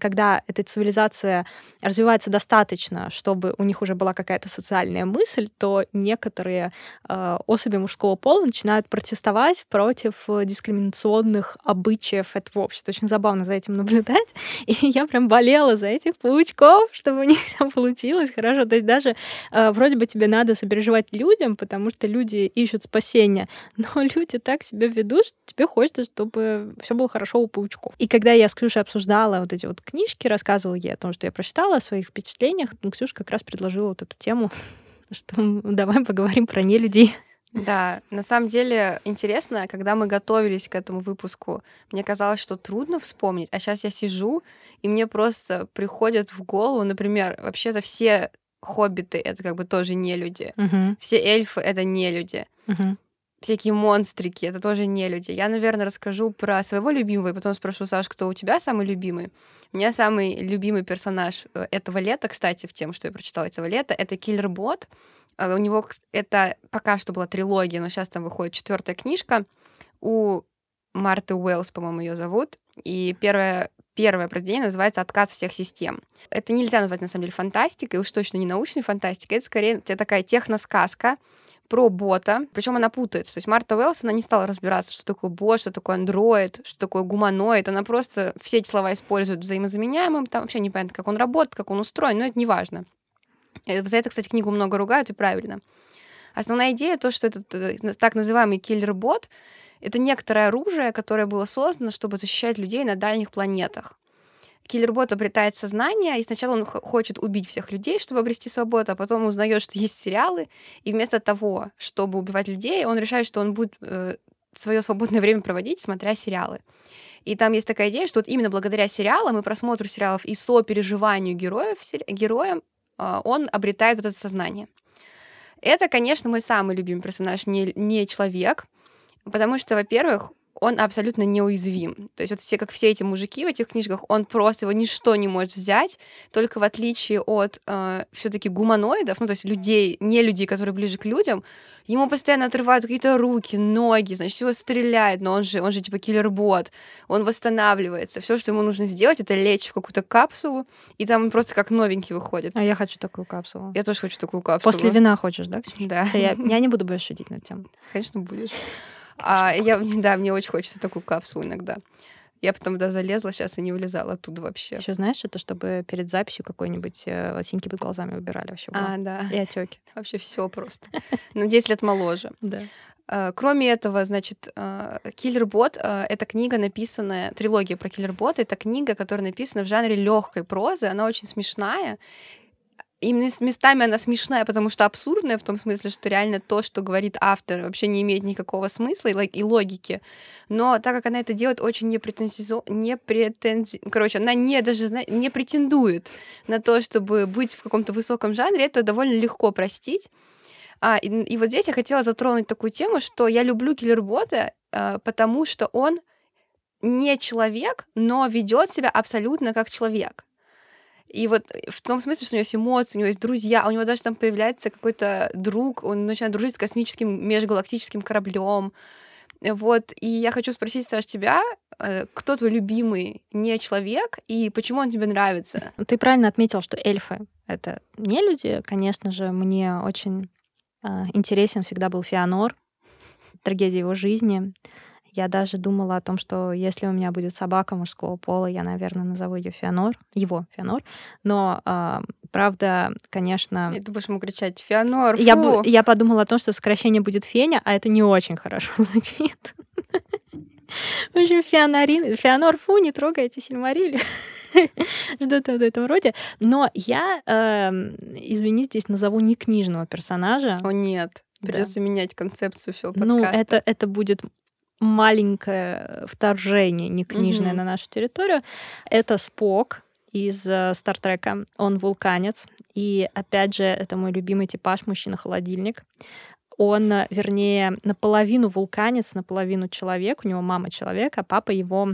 когда эта цивилизация развивается достаточно, чтобы у них уже была какая-то социальная мысль, то некоторые э, особи мужского пола начинают протестовать против дискриминационных обычаев этого общества. Очень забавно за этим наблюдать. И я прям болела за этих паучков, чтобы у них все получилось хорошо. То есть даже э, вроде бы тебе надо сопереживать людям, потому что люди ищут спасения, но люди так себя ведут, что тебе хочется, чтобы все было хорошо у паучков. И когда я с Ксюшей обсуждала вот эти вот книжки, рассказывала ей о том, что я прочитала, о своих впечатлениях, ну, Ксюша как раз предложила вот эту тему, что давай поговорим про нелюдей. Да, на самом деле интересно, когда мы готовились к этому выпуску, мне казалось, что трудно вспомнить, а сейчас я сижу, и мне просто приходят в голову, например, вообще-то все хоббиты — это как бы тоже не люди, uh-huh. все эльфы — это не люди. Uh-huh всякие монстрики, это тоже не люди. Я, наверное, расскажу про своего любимого, и потом спрошу, Саш, кто у тебя самый любимый? У меня самый любимый персонаж э, этого лета, кстати, в тем, что я прочитала этого лета, это Киллер-бот. Э, у него это пока что была трилогия, но сейчас там выходит четвертая книжка. У Марты Уэллс, по-моему, ее зовут. И первое, первое произведение называется «Отказ всех систем». Это нельзя назвать, на самом деле, фантастикой, уж точно не научной фантастикой. Это скорее такая техносказка, про бота, причем она путается. То есть Марта Уэллс, она не стала разбираться, что такое бот, что такое андроид, что такое гуманоид. Она просто все эти слова использует взаимозаменяемым, там вообще непонятно, как он работает, как он устроен, но это не важно. Э, за это, кстати, книгу много ругают, и правильно. Основная идея то, что этот э, так называемый киллер-бот — это некоторое оружие, которое было создано, чтобы защищать людей на дальних планетах. Киллербот обретает сознание, и сначала он хочет убить всех людей, чтобы обрести свободу, а потом узнает, что есть сериалы, и вместо того, чтобы убивать людей, он решает, что он будет э, свое свободное время проводить, смотря сериалы. И там есть такая идея, что вот именно благодаря сериалам и просмотру сериалов и сопереживанию героев, героям э, он обретает вот это сознание. Это, конечно, мой самый любимый персонаж, не, не человек, потому что, во-первых, он абсолютно неуязвим. То есть вот все, как все эти мужики в этих книжках, он просто его ничто не может взять, только в отличие от э, все таки гуманоидов, ну то есть людей, не людей, которые ближе к людям, ему постоянно отрывают какие-то руки, ноги, значит, его стреляет, но он же, он же типа киллер-бот, он восстанавливается. Все, что ему нужно сделать, это лечь в какую-то капсулу, и там он просто как новенький выходит. А я хочу такую капсулу. Я тоже хочу такую капсулу. После вина хочешь, да? Да. Я, я не буду больше шутить над тем. Конечно, будешь. А я, да, мне очень хочется такую капсулу иногда. Я потом туда залезла сейчас и не вылезала оттуда вообще. Еще знаешь, это чтобы перед записью какой-нибудь э, синьки под глазами убирали вообще. А, да. И отеки. Вообще все просто. На 10 лет моложе. Да. Uh, кроме этого, значит, Киллербот uh, uh, это книга, написанная, трилогия про Киллербот, это книга, которая написана в жанре легкой прозы, она очень смешная, и местами она смешная, потому что абсурдная, в том смысле, что реально то, что говорит автор, вообще не имеет никакого смысла и, логики. Но так как она это делает очень непретензиозно, не претензи... короче, она не даже не претендует на то, чтобы быть в каком-то высоком жанре, это довольно легко простить. А, и, и вот здесь я хотела затронуть такую тему, что я люблю киллербота, а, потому что он не человек, но ведет себя абсолютно как человек. И вот в том смысле, что у него есть эмоции, у него есть друзья, у него даже там появляется какой-то друг, он начинает дружить с космическим межгалактическим кораблем. Вот, и я хочу спросить, Саш, тебя, э, кто твой любимый не человек и почему он тебе нравится? Ты правильно отметил, что эльфы — это не люди. Конечно же, мне очень э, интересен всегда был Феонор, трагедия его жизни. Я даже думала о том, что если у меня будет собака мужского пола, я, наверное, назову ее Феонор, его Феонор. Но, э, правда, конечно... И ты будешь ему кричать «Феонор, фу!» я, я подумала о том, что сокращение будет Феня, а это не очень хорошо звучит. В общем, Феонорин, Феонор, фу, не трогайте Сильмариль. Что-то в этом роде. Но я, э, извините, здесь назову не книжного персонажа. О, нет. Придется да. менять концепцию всего подкаста. Ну, это, это будет маленькое вторжение, не книжное, mm-hmm. на нашу территорию. Это Спок из э, Стартрека. Он вулканец. И опять же, это мой любимый типаж мужчина-холодильник. Он, э, вернее, наполовину вулканец, наполовину человек. У него мама человек, а папа его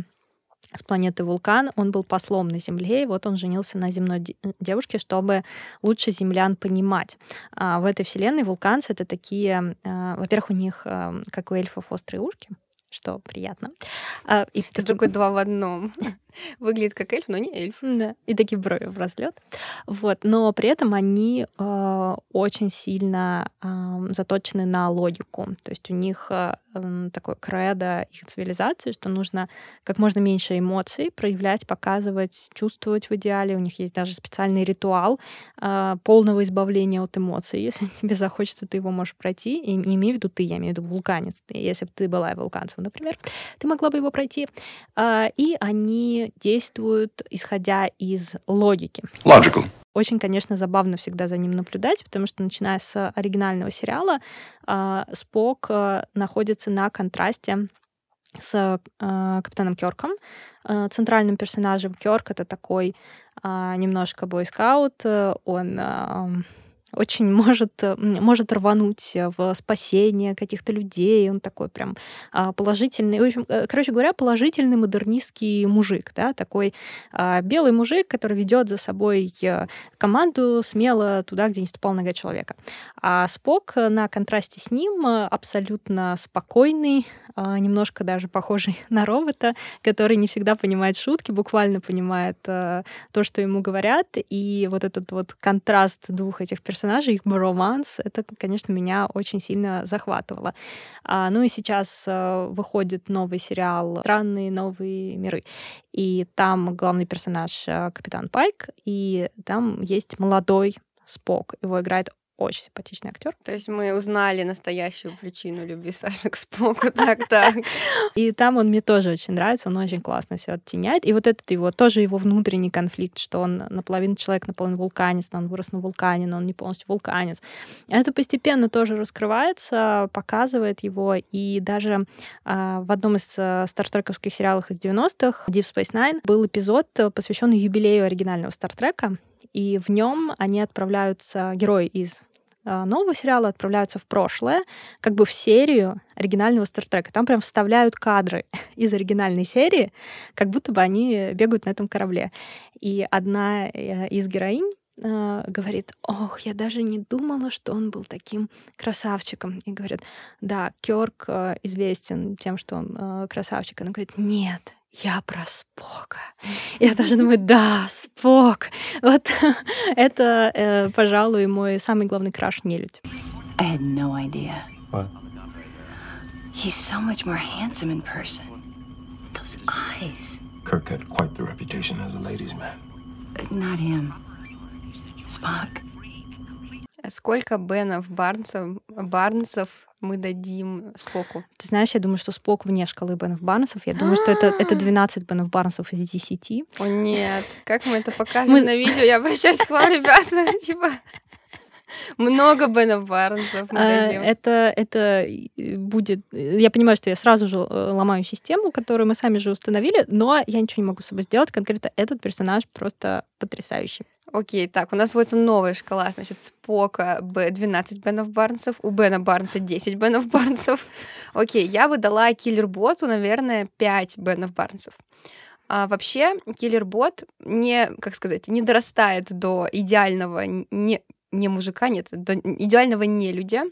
с планеты Вулкан. Он был послом на Земле, и вот он женился на земной девушке, чтобы лучше землян понимать. А в этой вселенной вулканцы — это такие... Э, во-первых, у них, как у эльфов, острые ушки что приятно. А, и Ты такой два в одном. Выглядит как эльф, но не эльф. Да, и такие брови в разлет. Вот, но при этом они э, очень сильно э, заточены на логику. То есть у них э, такое кредо их цивилизации, что нужно как можно меньше эмоций проявлять, показывать, чувствовать в идеале. У них есть даже специальный ритуал э, полного избавления от эмоций. Если тебе захочется, ты его можешь пройти. И не имею в виду ты, я имею в виду вулканец. Если бы ты была вулканцем, например, ты могла бы его пройти. Э, и они действуют, исходя из логики. Logical. Очень, конечно, забавно всегда за ним наблюдать, потому что, начиная с оригинального сериала, а, Спок а, находится на контрасте с а, капитаном Кёрком, центральным персонажем. Кёрк — это такой немножко бойскаут, он очень может, э, может рвануть в спасение каких-то людей. Он такой прям а, положительный. В общем, э, короче говоря, положительный модернистский мужик, да, такой а, белый мужик, который ведет за собой э, команду смело туда, где не ступал нога человека. А Спок на контрасте с ним абсолютно спокойный, а, немножко даже похожий на робота, который не всегда понимает шутки, буквально понимает то, что ему говорят. И вот этот вот контраст двух этих персонажей персонажей, их романс, это, конечно, меня очень сильно захватывало. А, ну и сейчас а, выходит новый сериал «Странные новые миры». И там главный персонаж а, Капитан Пайк, и там есть молодой Спок. Его играет очень симпатичный актер. То есть мы узнали настоящую причину любви Саши к Споку. Так, так. И там он мне тоже очень нравится, он очень классно все оттеняет. И вот этот его, тоже его внутренний конфликт, что он наполовину человек, наполовину вулканец, но он вырос на вулкане, но он не полностью вулканец. Это постепенно тоже раскрывается, показывает его. И даже э, в одном из э, стартрековских сериалов из 90-х, Deep Space Nine, был эпизод, посвященный юбилею оригинального Стартрека. И в нем они отправляются, герои из а, нового сериала отправляются в прошлое, как бы в серию оригинального Стартрека. Там прям вставляют кадры из оригинальной серии, как будто бы они бегают на этом корабле. И одна э, из героинь э, говорит, ох, я даже не думала, что он был таким красавчиком. И говорят, да, Кёрк э, известен тем, что он э, красавчик. Она говорит, нет, я про Спока. Я даже думаю, да, Спок. Вот это, э, пожалуй, мой самый главный краш нелюдь. I had no idea. What? He's so much more handsome in person. Those eyes. Kirk had quite the reputation as a ladies' man. Not him. Spock. Сколько Бенов Барнсов, Барнсов мы дадим Споку? Ты знаешь, я думаю, что Спок вне шкалы Бенов Барнсов. Я думаю, что это, это 12 Бенов Барнсов из 10. О нет, как мы это покажем мы... на видео? Я обращаюсь к вам, ребята. Типа, много Бенов Барнсов а. Это, это будет... Я понимаю, что я сразу же э, ломаю систему, которую мы сами же установили, но я ничего не могу с собой сделать. Конкретно этот персонаж просто потрясающий. Окей, так, у нас вводится новая шкала, значит, Спока Б 12 Бенов Барнсов, у Бена Барнса 10 Бенов Барнсов. Окей, я бы дала Киллер-боту, наверное, 5 Бенов Барнсов. А вообще, Киллер-бот не, как сказать, не дорастает до идеального не, не мужика, нет, идеального не людя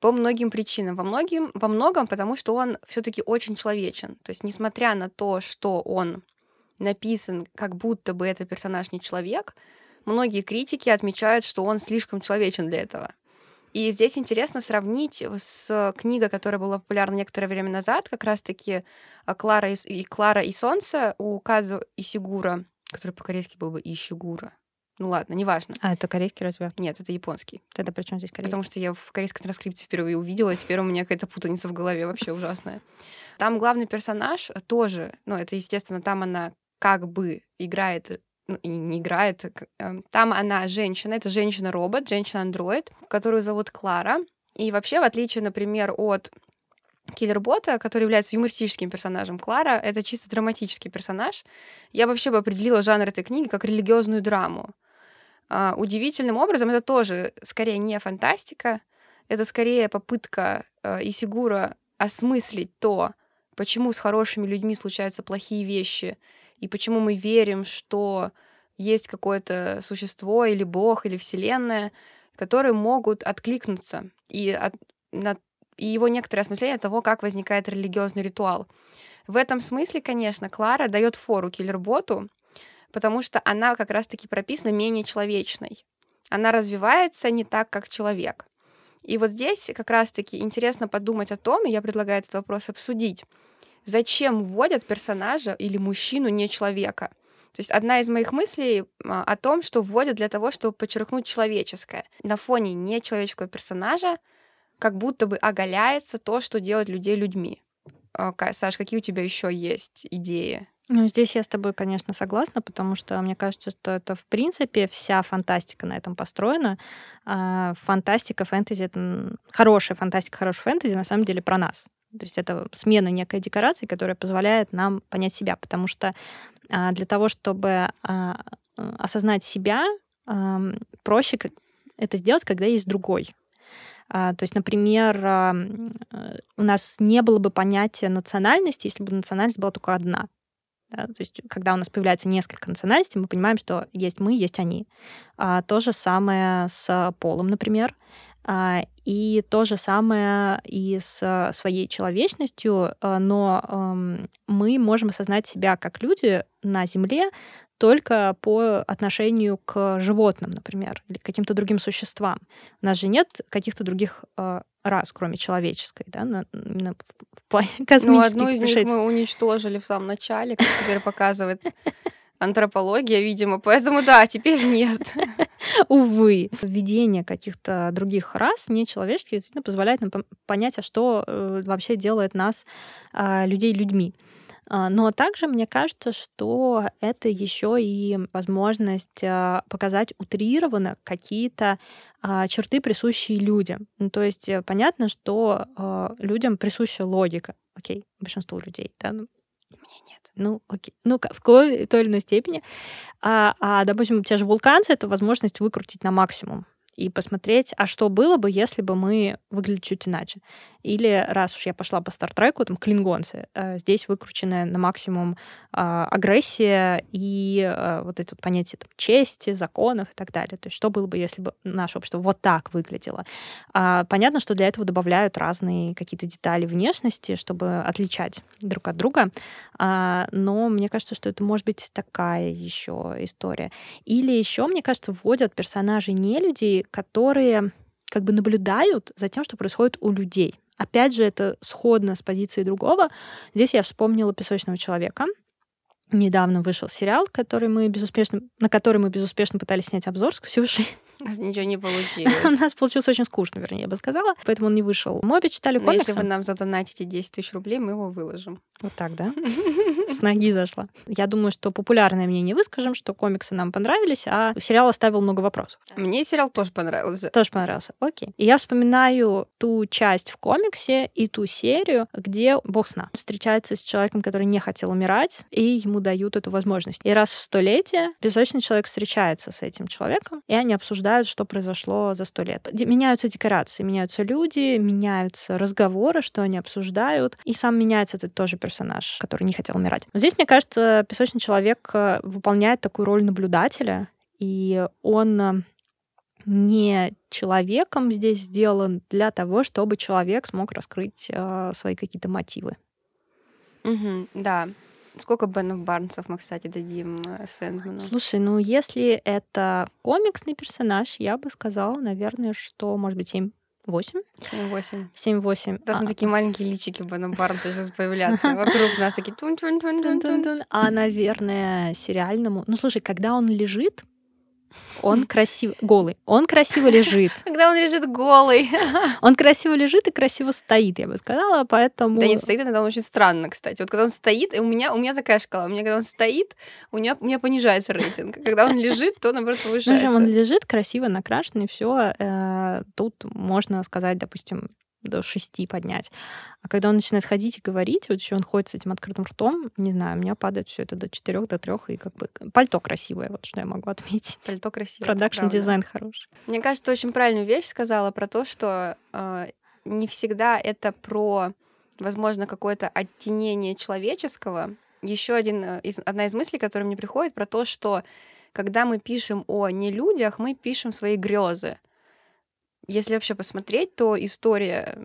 по многим причинам. Во, многим, во многом, потому что он все таки очень человечен. То есть, несмотря на то, что он написан, как будто бы это персонаж не человек, многие критики отмечают, что он слишком человечен для этого. И здесь интересно сравнить с книгой, которая была популярна некоторое время назад, как раз-таки а, Клара и, Клара и Солнце у Казу Исигура, который по-корейски был бы Ишигура. Ну ладно, неважно. А это корейский разве? Нет, это японский. Тогда при чем здесь корейский? Потому что я в корейской транскрипции впервые увидела, и теперь у меня какая-то путаница в голове вообще ужасная. Там главный персонаж тоже, ну это, естественно, там она как бы играет ну, и не играет. Эм, там она женщина, это женщина-робот, женщина-андроид, которую зовут Клара. И вообще, в отличие, например, от Киллербота, который является юмористическим персонажем, Клара — это чисто драматический персонаж. Я вообще бы определила жанр этой книги как религиозную драму. А, удивительным образом это тоже скорее не фантастика, это скорее попытка э, Исигура осмыслить то, почему с хорошими людьми случаются плохие вещи, и почему мы верим, что есть какое-то существо или бог, или вселенная, которые могут откликнуться и, от, на, и его некоторое осмысление того, как возникает религиозный ритуал. В этом смысле, конечно, Клара дает фору киллерботу, потому что она как раз-таки прописана менее человечной. Она развивается не так, как человек. И вот здесь как раз-таки интересно подумать о том, и я предлагаю этот вопрос обсудить, зачем вводят персонажа или мужчину не человека. То есть одна из моих мыслей а, о том, что вводят для того, чтобы подчеркнуть человеческое. На фоне нечеловеческого персонажа как будто бы оголяется то, что делает людей людьми. А, Саш, какие у тебя еще есть идеи? Ну, здесь я с тобой, конечно, согласна, потому что мне кажется, что это, в принципе, вся фантастика на этом построена. А, фантастика, фэнтези — это хорошая фантастика, хорошая фэнтези, на самом деле, про нас. То есть это смена некой декорации, которая позволяет нам понять себя, потому что а, для того, чтобы а, осознать себя, проще это сделать, когда есть другой. То есть, например, у нас не было бы понятия национальности, если бы национальность была только одна. Да? То есть, когда у нас появляется несколько национальностей, мы понимаем, что есть мы, есть они. А, то же самое с полом, например. А, и то же самое и с своей человечностью, а, но мы можем осознать себя как люди на Земле только по отношению к животным, например, или к каким-то другим существам. У нас же нет каких-то других а, рас, кроме человеческой, да, на, на, в плане космических. Ну, одну из них мы уничтожили в самом начале, как теперь показывает антропология, видимо, поэтому да, теперь нет. Увы. Введение каких-то других рас, нечеловеческих, действительно позволяет нам понять, а что э, вообще делает нас, а, людей, людьми. А, но также мне кажется, что это еще и возможность а, показать утрированно какие-то черты, присущие людям. Ну, то есть э, понятно, что людям присуща логика. Окей, большинству людей, да, ну, ну, окей. Ну, в той или иной степени. А, а, допустим, те же вулканцы — это возможность выкрутить на максимум и посмотреть, а что было бы, если бы мы выглядели чуть иначе. Или раз уж я пошла по стартреку, там, клингонцы, э, здесь выкрученная на максимум а, агрессия и э, вот это понятие там, чести, законов и так далее. То есть что было бы, если бы наше общество вот так выглядело. А, понятно, что для этого добавляют разные какие-то детали внешности, чтобы отличать друг от друга. А, но мне кажется, что это может быть такая еще история. Или еще, мне кажется, вводят персонажей не людей, которые как бы наблюдают за тем, что происходит у людей. Опять же, это сходно с позицией другого. Здесь я вспомнила «Песочного человека». Недавно вышел сериал, который мы безуспешно, на который мы безуспешно пытались снять обзор с Ксюшей. У нас ничего не получилось. У нас получилось очень скучно, вернее, я бы сказала. Поэтому он не вышел. Мы обе читали комиксы. если вы нам задонатите 10 тысяч рублей, мы его выложим. Вот так, да? С ноги зашла. Я думаю, что популярное мнение выскажем, что комиксы нам понравились, а сериал оставил много вопросов. Мне сериал тоже понравился. Тоже понравился, окей. И я вспоминаю ту часть в комиксе и ту серию, где бог сна встречается с человеком, который не хотел умирать, и ему дают эту возможность. И раз в столетие песочный человек встречается с этим человеком, и они обсуждают, что произошло за сто лет. Меняются декорации, меняются люди, меняются разговоры, что они обсуждают, и сам меняется этот тоже персонаж, который не хотел умирать. Но здесь, мне кажется, песочный человек э, выполняет такую роль наблюдателя, и он э, не человеком здесь сделан для того, чтобы человек смог раскрыть э, свои какие-то мотивы. Угу, да. Сколько Бенов Барнсов мы, кстати, дадим э, Сэндману? Слушай, ну если это комиксный персонаж, я бы сказала, наверное, что, может быть, 7 8? 7-8. 7-8. Должны а. такие маленькие личики Бена Барнса сейчас появляться вокруг нас, такие тун тун тун тун тун А, наверное, сериальному... Ну, слушай, когда он лежит, он красиво... Голый. Он красиво лежит. Когда он лежит голый. Он красиво лежит и красиво стоит, я бы сказала, поэтому... Да нет, стоит иногда он очень странно, кстати. Вот когда он стоит, и у меня, у меня такая шкала. У меня, когда он стоит, у меня, у меня понижается рейтинг. Когда он лежит, то, наоборот, повышается. Ну, он лежит красиво накрашенный, все. Э, тут можно сказать, допустим, до шести поднять. А когда он начинает ходить и говорить, вот еще он ходит с этим открытым ртом, не знаю, у меня падает все это до четырех, до трех, и как бы пальто красивое, вот что я могу отметить. Пальто красивое. Production design хороший. Мне кажется, очень правильную вещь сказала про то, что э, не всегда это про, возможно, какое-то оттенение человеческого. Еще один э, из, одна из мыслей, которая мне приходит, про то, что когда мы пишем о нелюдях, мы пишем свои грезы. Если вообще посмотреть, то история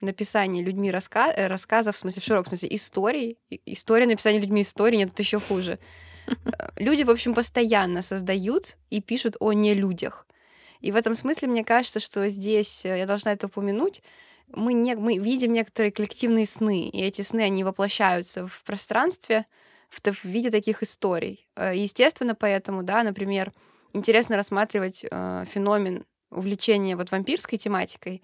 написания людьми раска... Э, рассказов, в смысле, в широком смысле, историй, история написания людьми истории, нет, это еще хуже. Э, люди, в общем, постоянно создают и пишут о нелюдях. И в этом смысле мне кажется, что здесь, э, я должна это упомянуть, мы, не, мы видим некоторые коллективные сны, и эти сны, они воплощаются в пространстве в, в виде таких историй. Естественно, поэтому, да, например, интересно рассматривать э, феномен увлечение вот вампирской тематикой,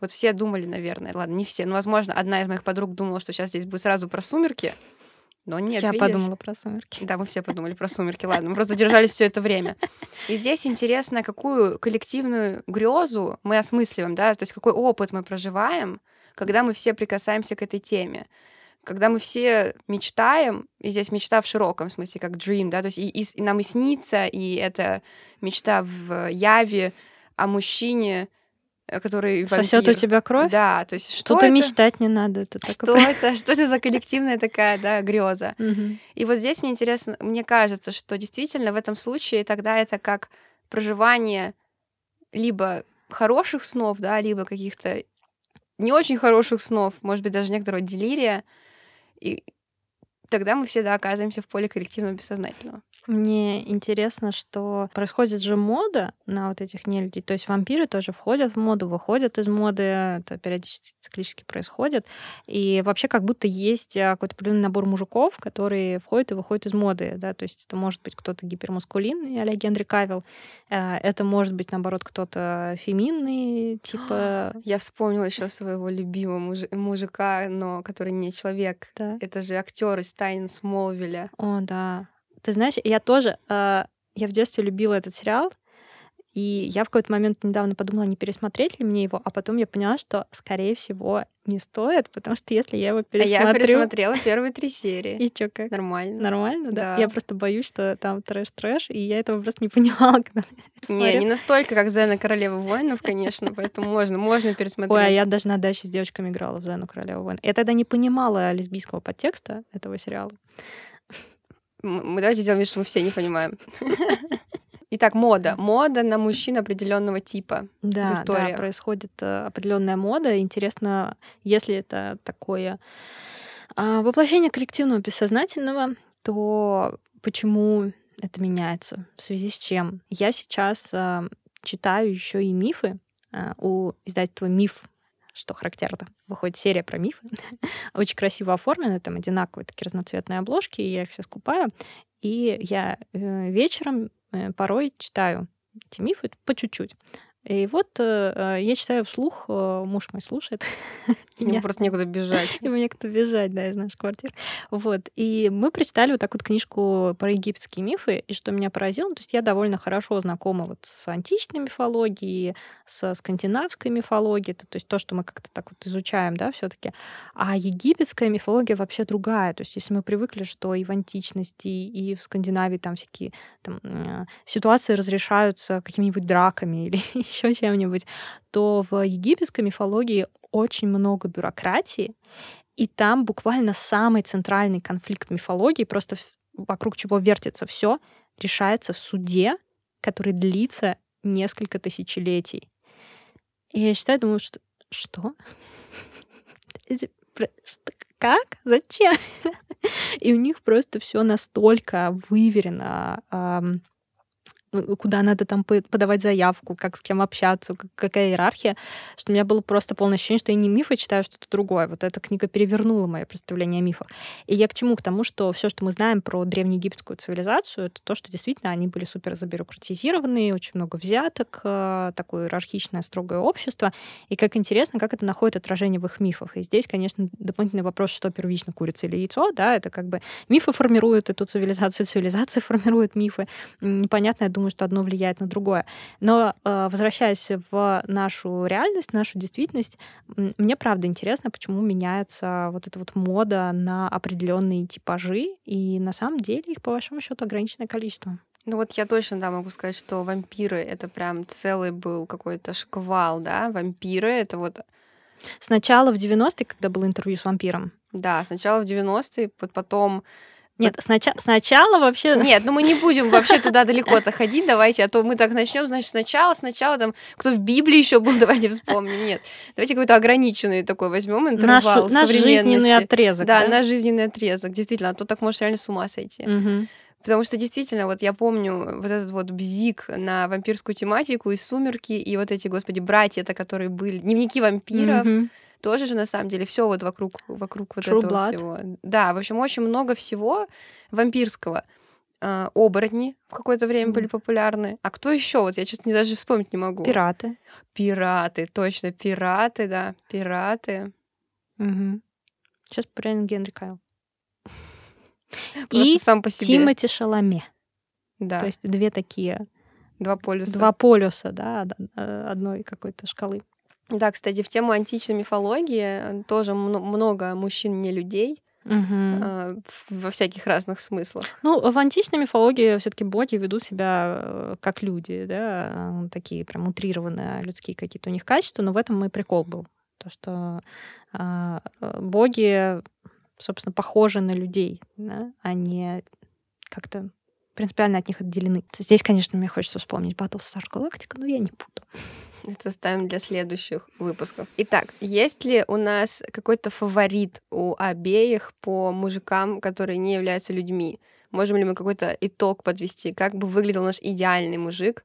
вот все думали, наверное, ладно, не все, но, возможно, одна из моих подруг думала, что сейчас здесь будет сразу про сумерки, но нет, Я видишь? подумала про сумерки. Да, мы все подумали про сумерки. Ладно, мы просто держались все это время. И здесь интересно, какую коллективную грезу мы осмысливаем, да, то есть какой опыт мы проживаем, когда мы все прикасаемся к этой теме. Когда мы все мечтаем, и здесь мечта в широком смысле, как dream, да, то есть и, и, и нам и снится, и это мечта в яве, о мужчине, э, который сосет у тебя кровь. Да, то есть что это... мечтать не надо. Это что такое... это? Что это за коллективная такая, да, греза? И вот здесь мне интересно, мне кажется, что действительно в этом случае тогда это как проживание либо хороших снов, да, либо каких-то не очень хороших снов, может быть, даже некоторого делирия, и тогда мы все, да, оказываемся в поле коллективного бессознательного. Мне интересно, что происходит же мода на вот этих нелюдей. То есть вампиры тоже входят в моду, выходят из моды. Это периодически циклически происходит. И вообще как будто есть а, какой-то определенный набор мужиков, которые входят и выходят из моды. Да? То есть это может быть кто-то гипермускулинный, а Генри Кавилл. Э, это может быть, наоборот, кто-то феминный, типа... Я вспомнила еще своего любимого муж- мужика, но который не человек. Да. Это же актер из Тайн Смолвиля. О, да. Ты знаешь, я тоже, э, я в детстве любила этот сериал, и я в какой-то момент недавно подумала, не пересмотреть ли мне его, а потом я поняла, что, скорее всего, не стоит, потому что если я его пересмотрю... А я пересмотрела первые три серии. И чё, как? Нормально. Нормально, да? Да. Я просто боюсь, что там трэш-трэш, и я этого просто не понимала, когда Не, не настолько, как Зена Королева воинов, конечно, поэтому можно, можно пересмотреть. Ой, а я даже на даче с девочками играла в Зену Королеву войн. Я тогда не понимала лесбийского подтекста этого сериала. Мы давайте сделаем вид, что мы все не понимаем. Итак, мода. Мода на мужчин определенного типа. Да, да, историях. происходит э, определенная мода. Интересно, если это такое а, воплощение коллективного бессознательного, то почему это меняется? В связи с чем? Я сейчас а, читаю еще и мифы а, у издательства Миф что характерно. Выходит серия про мифы. Очень красиво оформлены, там одинаковые такие разноцветные обложки, и я их все скупаю. И я э, вечером э, порой читаю эти мифы по чуть-чуть. И вот э, э, я читаю вслух, э, муж мой слушает. Ему просто некуда бежать. Ему некуда бежать, да, из нашей квартиры. Вот. И мы прочитали вот так вот книжку про египетские мифы, и что меня поразило, ну, то есть я довольно хорошо знакома вот с античной мифологией, со скандинавской мифологией, то, то есть то, что мы как-то так вот изучаем, да, все таки А египетская мифология вообще другая. То есть если мы привыкли, что и в античности, и в Скандинавии там всякие там, э, ситуации разрешаются какими-нибудь драками или еще чем-нибудь, то в египетской мифологии очень много бюрократии, и там буквально самый центральный конфликт мифологии, просто вокруг чего вертится все, решается в суде, который длится несколько тысячелетий. И я считаю, думаю, что что? Как? Зачем? И у них просто все настолько выверено, куда надо там по- подавать заявку, как с кем общаться, как- какая иерархия, что у меня было просто полное ощущение, что я не мифы читаю, а что-то другое. Вот эта книга перевернула мое представление о мифах. И я к чему? К тому, что все, что мы знаем про древнеегипетскую цивилизацию, это то, что действительно они были супер забюрократизированы, очень много взяток, э, такое иерархичное, строгое общество. И как интересно, как это находит отражение в их мифах. И здесь, конечно, дополнительный вопрос, что первично, курица или яйцо, да, это как бы мифы формируют эту цивилизацию, цивилизация формирует мифы. Непонятно, я думаю, что одно влияет на другое. Но э, возвращаясь в нашу реальность, нашу действительность, мне правда интересно, почему меняется вот эта вот мода на определенные типажи, и на самом деле их, по вашему счету, ограниченное количество. Ну вот я точно, да, могу сказать, что вампиры — это прям целый был какой-то шквал, да, вампиры — это вот Сначала в 90-е, когда было интервью с вампиром. Да, сначала в 90-е, вот потом... Нет, сначала, сначала вообще... Нет, ну мы не будем вообще туда далеко-то ходить, давайте, а то мы так начнем, значит, сначала, сначала там, кто в Библии еще был, давайте вспомним. Нет, давайте какой-то ограниченный такой возьмем интервал Наш, наш жизненный отрезок. Да, Да, наш жизненный отрезок, действительно, а то так можешь реально с ума сойти. Мгм. Потому что действительно, вот я помню вот этот вот бзик на вампирскую тематику и сумерки, и вот эти, господи, братья-то, которые были, дневники вампиров, Мгм. Тоже же на самом деле все вот вокруг, вокруг вот True этого Blood. всего. Да, в общем, очень много всего вампирского. А, оборотни в какое-то время Мгм. были популярны. А кто еще? Вот я честно не даже вспомнить не могу. Пираты. Пираты, точно, пираты, да, пираты. Сейчас правильно Генри Кайл. И сам по себе. Тимоти Шаломе. Да, То есть две такие, два полюса. два полюса, да, э, одной какой-то шкалы. Да, кстати, в тему античной мифологии э, тоже мно- много мужчин не людей в- во всяких разных смыслах. Ну, в античной мифологии все-таки боги ведут себя э, как люди, да, э, такие прям утрированные людские какие-то у них качества, но в этом и прикол был. То, что а, э, боги, собственно, похожи на людей, да, они как-то принципиально от них отделены. Здесь, конечно, мне хочется вспомнить Battlestar Galactica, но я не буду. Это ставим для следующих выпусков. Итак, есть ли у нас какой-то фаворит у обеих по мужикам, которые не являются людьми? Можем ли мы какой-то итог подвести? Как бы выглядел наш идеальный мужик,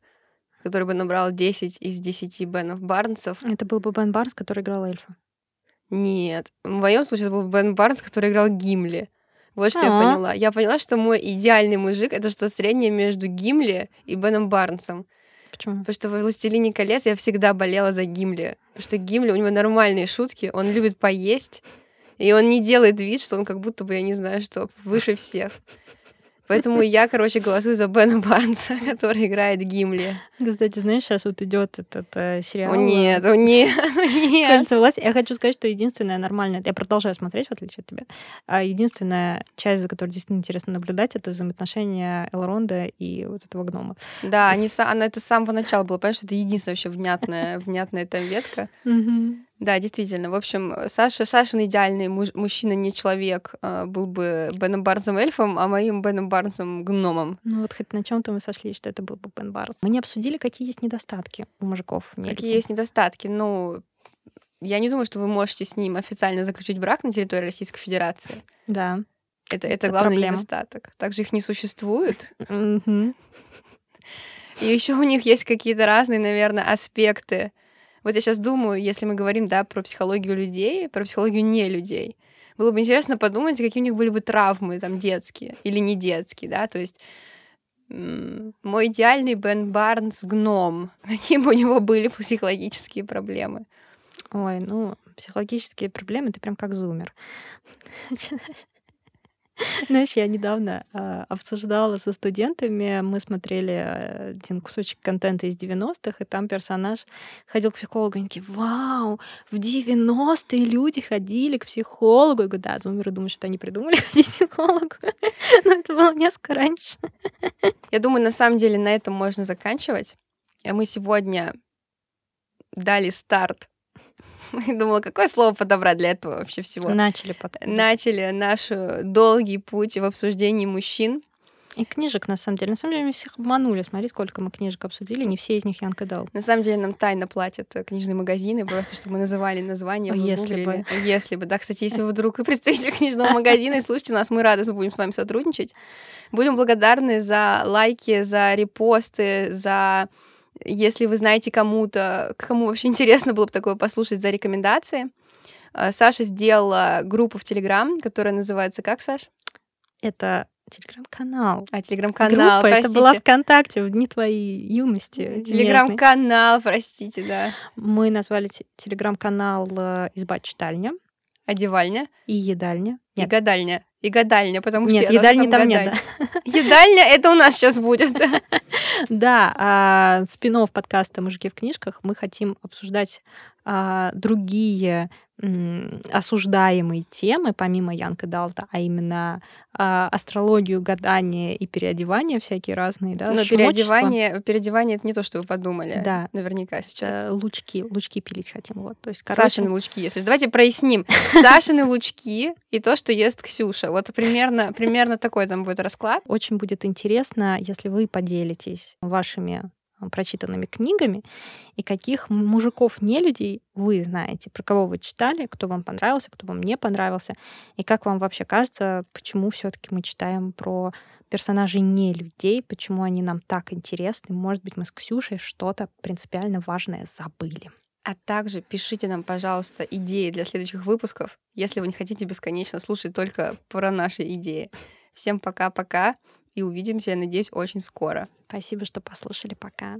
который бы набрал 10 из 10 Бенов Барнсов? Это был бы Бен Барнс, который играл эльфа. Нет. В моем случае это был Бен Барнс, который играл Гимли. Вот что я А. поняла. Я поняла, что мой идеальный мужик это что среднее между Гимли и Беном Барнсом. Почему? Потому что в «Властелине колец» я всегда болела за Гимли. Потому что Гимли, у него нормальные шутки, он любит поесть, и он не делает вид, что он как будто бы, я не знаю что, выше всех. Поэтому я, короче, голосую за Бена Барнса, который играет Гимли. Кстати, знаешь, сейчас вот идет этот э, сериал. О нет, о нет, о нет. Кольца власти. Я хочу сказать, что единственная нормальная, я продолжаю смотреть, в отличие от тебя, а единственная часть, за которой действительно интересно наблюдать, это взаимоотношения Элронда и вот этого гнома. Да, они, она это с самого начала было, что это единственная вообще внятная, внятная там ветка. Да, действительно. В общем, Саша, Сашин идеальный муж- мужчина, не человек, а, был бы Беном Барнсом эльфом, а моим Беном Барнсом гномом. Ну вот хоть на чем-то мы сошлись, что это был бы Бен Барнс. Мы не обсудили, какие есть недостатки у мужиков. Какие есть недостатки? Ну, я не думаю, что вы можете с ним официально заключить брак на территории Российской Федерации. Да. Это, это, Это главный проблема. недостаток. Также их не существует. И еще у них есть какие-то разные, наверное, аспекты. Вот я сейчас думаю, если мы говорим, да, про психологию людей, про психологию не людей, было бы интересно подумать, какие у них были бы травмы там детские или не детские, да, то есть мой идеальный Бен Барнс гном. Какие бы у него были психологические проблемы? Ой, ну, психологические проблемы, ты прям как зумер. Знаешь, я недавно э, обсуждала со студентами, мы смотрели э, один кусочек контента из 90-х, и там персонаж ходил к психологу, и они такие, вау, в 90-е люди ходили к психологу. Я говорю, да, зумеры думают, что они придумали ходить к психологу. Но это было несколько раньше. Я думаю, на самом деле на этом можно заканчивать. А Мы сегодня дали старт. Думала, какое слово подобрать для этого вообще всего. Начали потом. Начали наш долгий путь в обсуждении мужчин. И книжек, на самом деле. На самом деле, мы всех обманули. Смотри, сколько мы книжек обсудили. Не все из них Янка дал. На самом деле нам тайно платят книжные магазины, просто чтобы мы называли вы если гуглили. Если бы. Да, кстати, если вы вдруг и представитель книжного магазина и слушаете нас, мы рады будем с вами сотрудничать. Будем благодарны за лайки, за репосты, за если вы знаете кому-то, кому вообще интересно было бы такое послушать, за рекомендации. Э, Саша сделала группу в Телеграм, которая называется как, Саш? Это телеграм-канал. А, телеграм-канал, Группа, это простите. была ВКонтакте в дни твоей юности. Телеграм-канал, простите, да. Мы назвали те- телеграм-канал э, «Изба читальня» Одевальня и «Едальня». и Нет, гадальня. И гадальня, потому что нет, я должна едальни там нет. гадать. Едальня это у нас сейчас будет. Да, а, спин подкаста «Мужики в книжках» мы хотим обсуждать а, другие м, осуждаемые темы, помимо Янка Далта, а именно а, астрологию, гадание и переодевания всякие разные, да, Но переодевание, переодевание это не то, что вы подумали. Да. Наверняка сейчас. Э, лучки, лучки пилить хотим. Вот. То есть, короче, Сашины лучки, если. Давайте проясним. Сашины лучки и то, что ест Ксюша. Вот примерно, примерно такой там будет расклад. Очень будет интересно, если вы поделитесь вашими прочитанными книгами и каких мужиков не людей вы знаете, про кого вы читали, кто вам понравился, кто вам не понравился, и как вам вообще кажется, почему все-таки мы читаем про персонажей не людей, почему они нам так интересны. Может быть, мы с Ксюшей что-то принципиально важное забыли. А также пишите нам, пожалуйста, идеи для следующих выпусков, если вы не хотите бесконечно слушать только про наши идеи. Всем пока-пока и увидимся, я надеюсь, очень скоро. Спасибо, что послушали. Пока.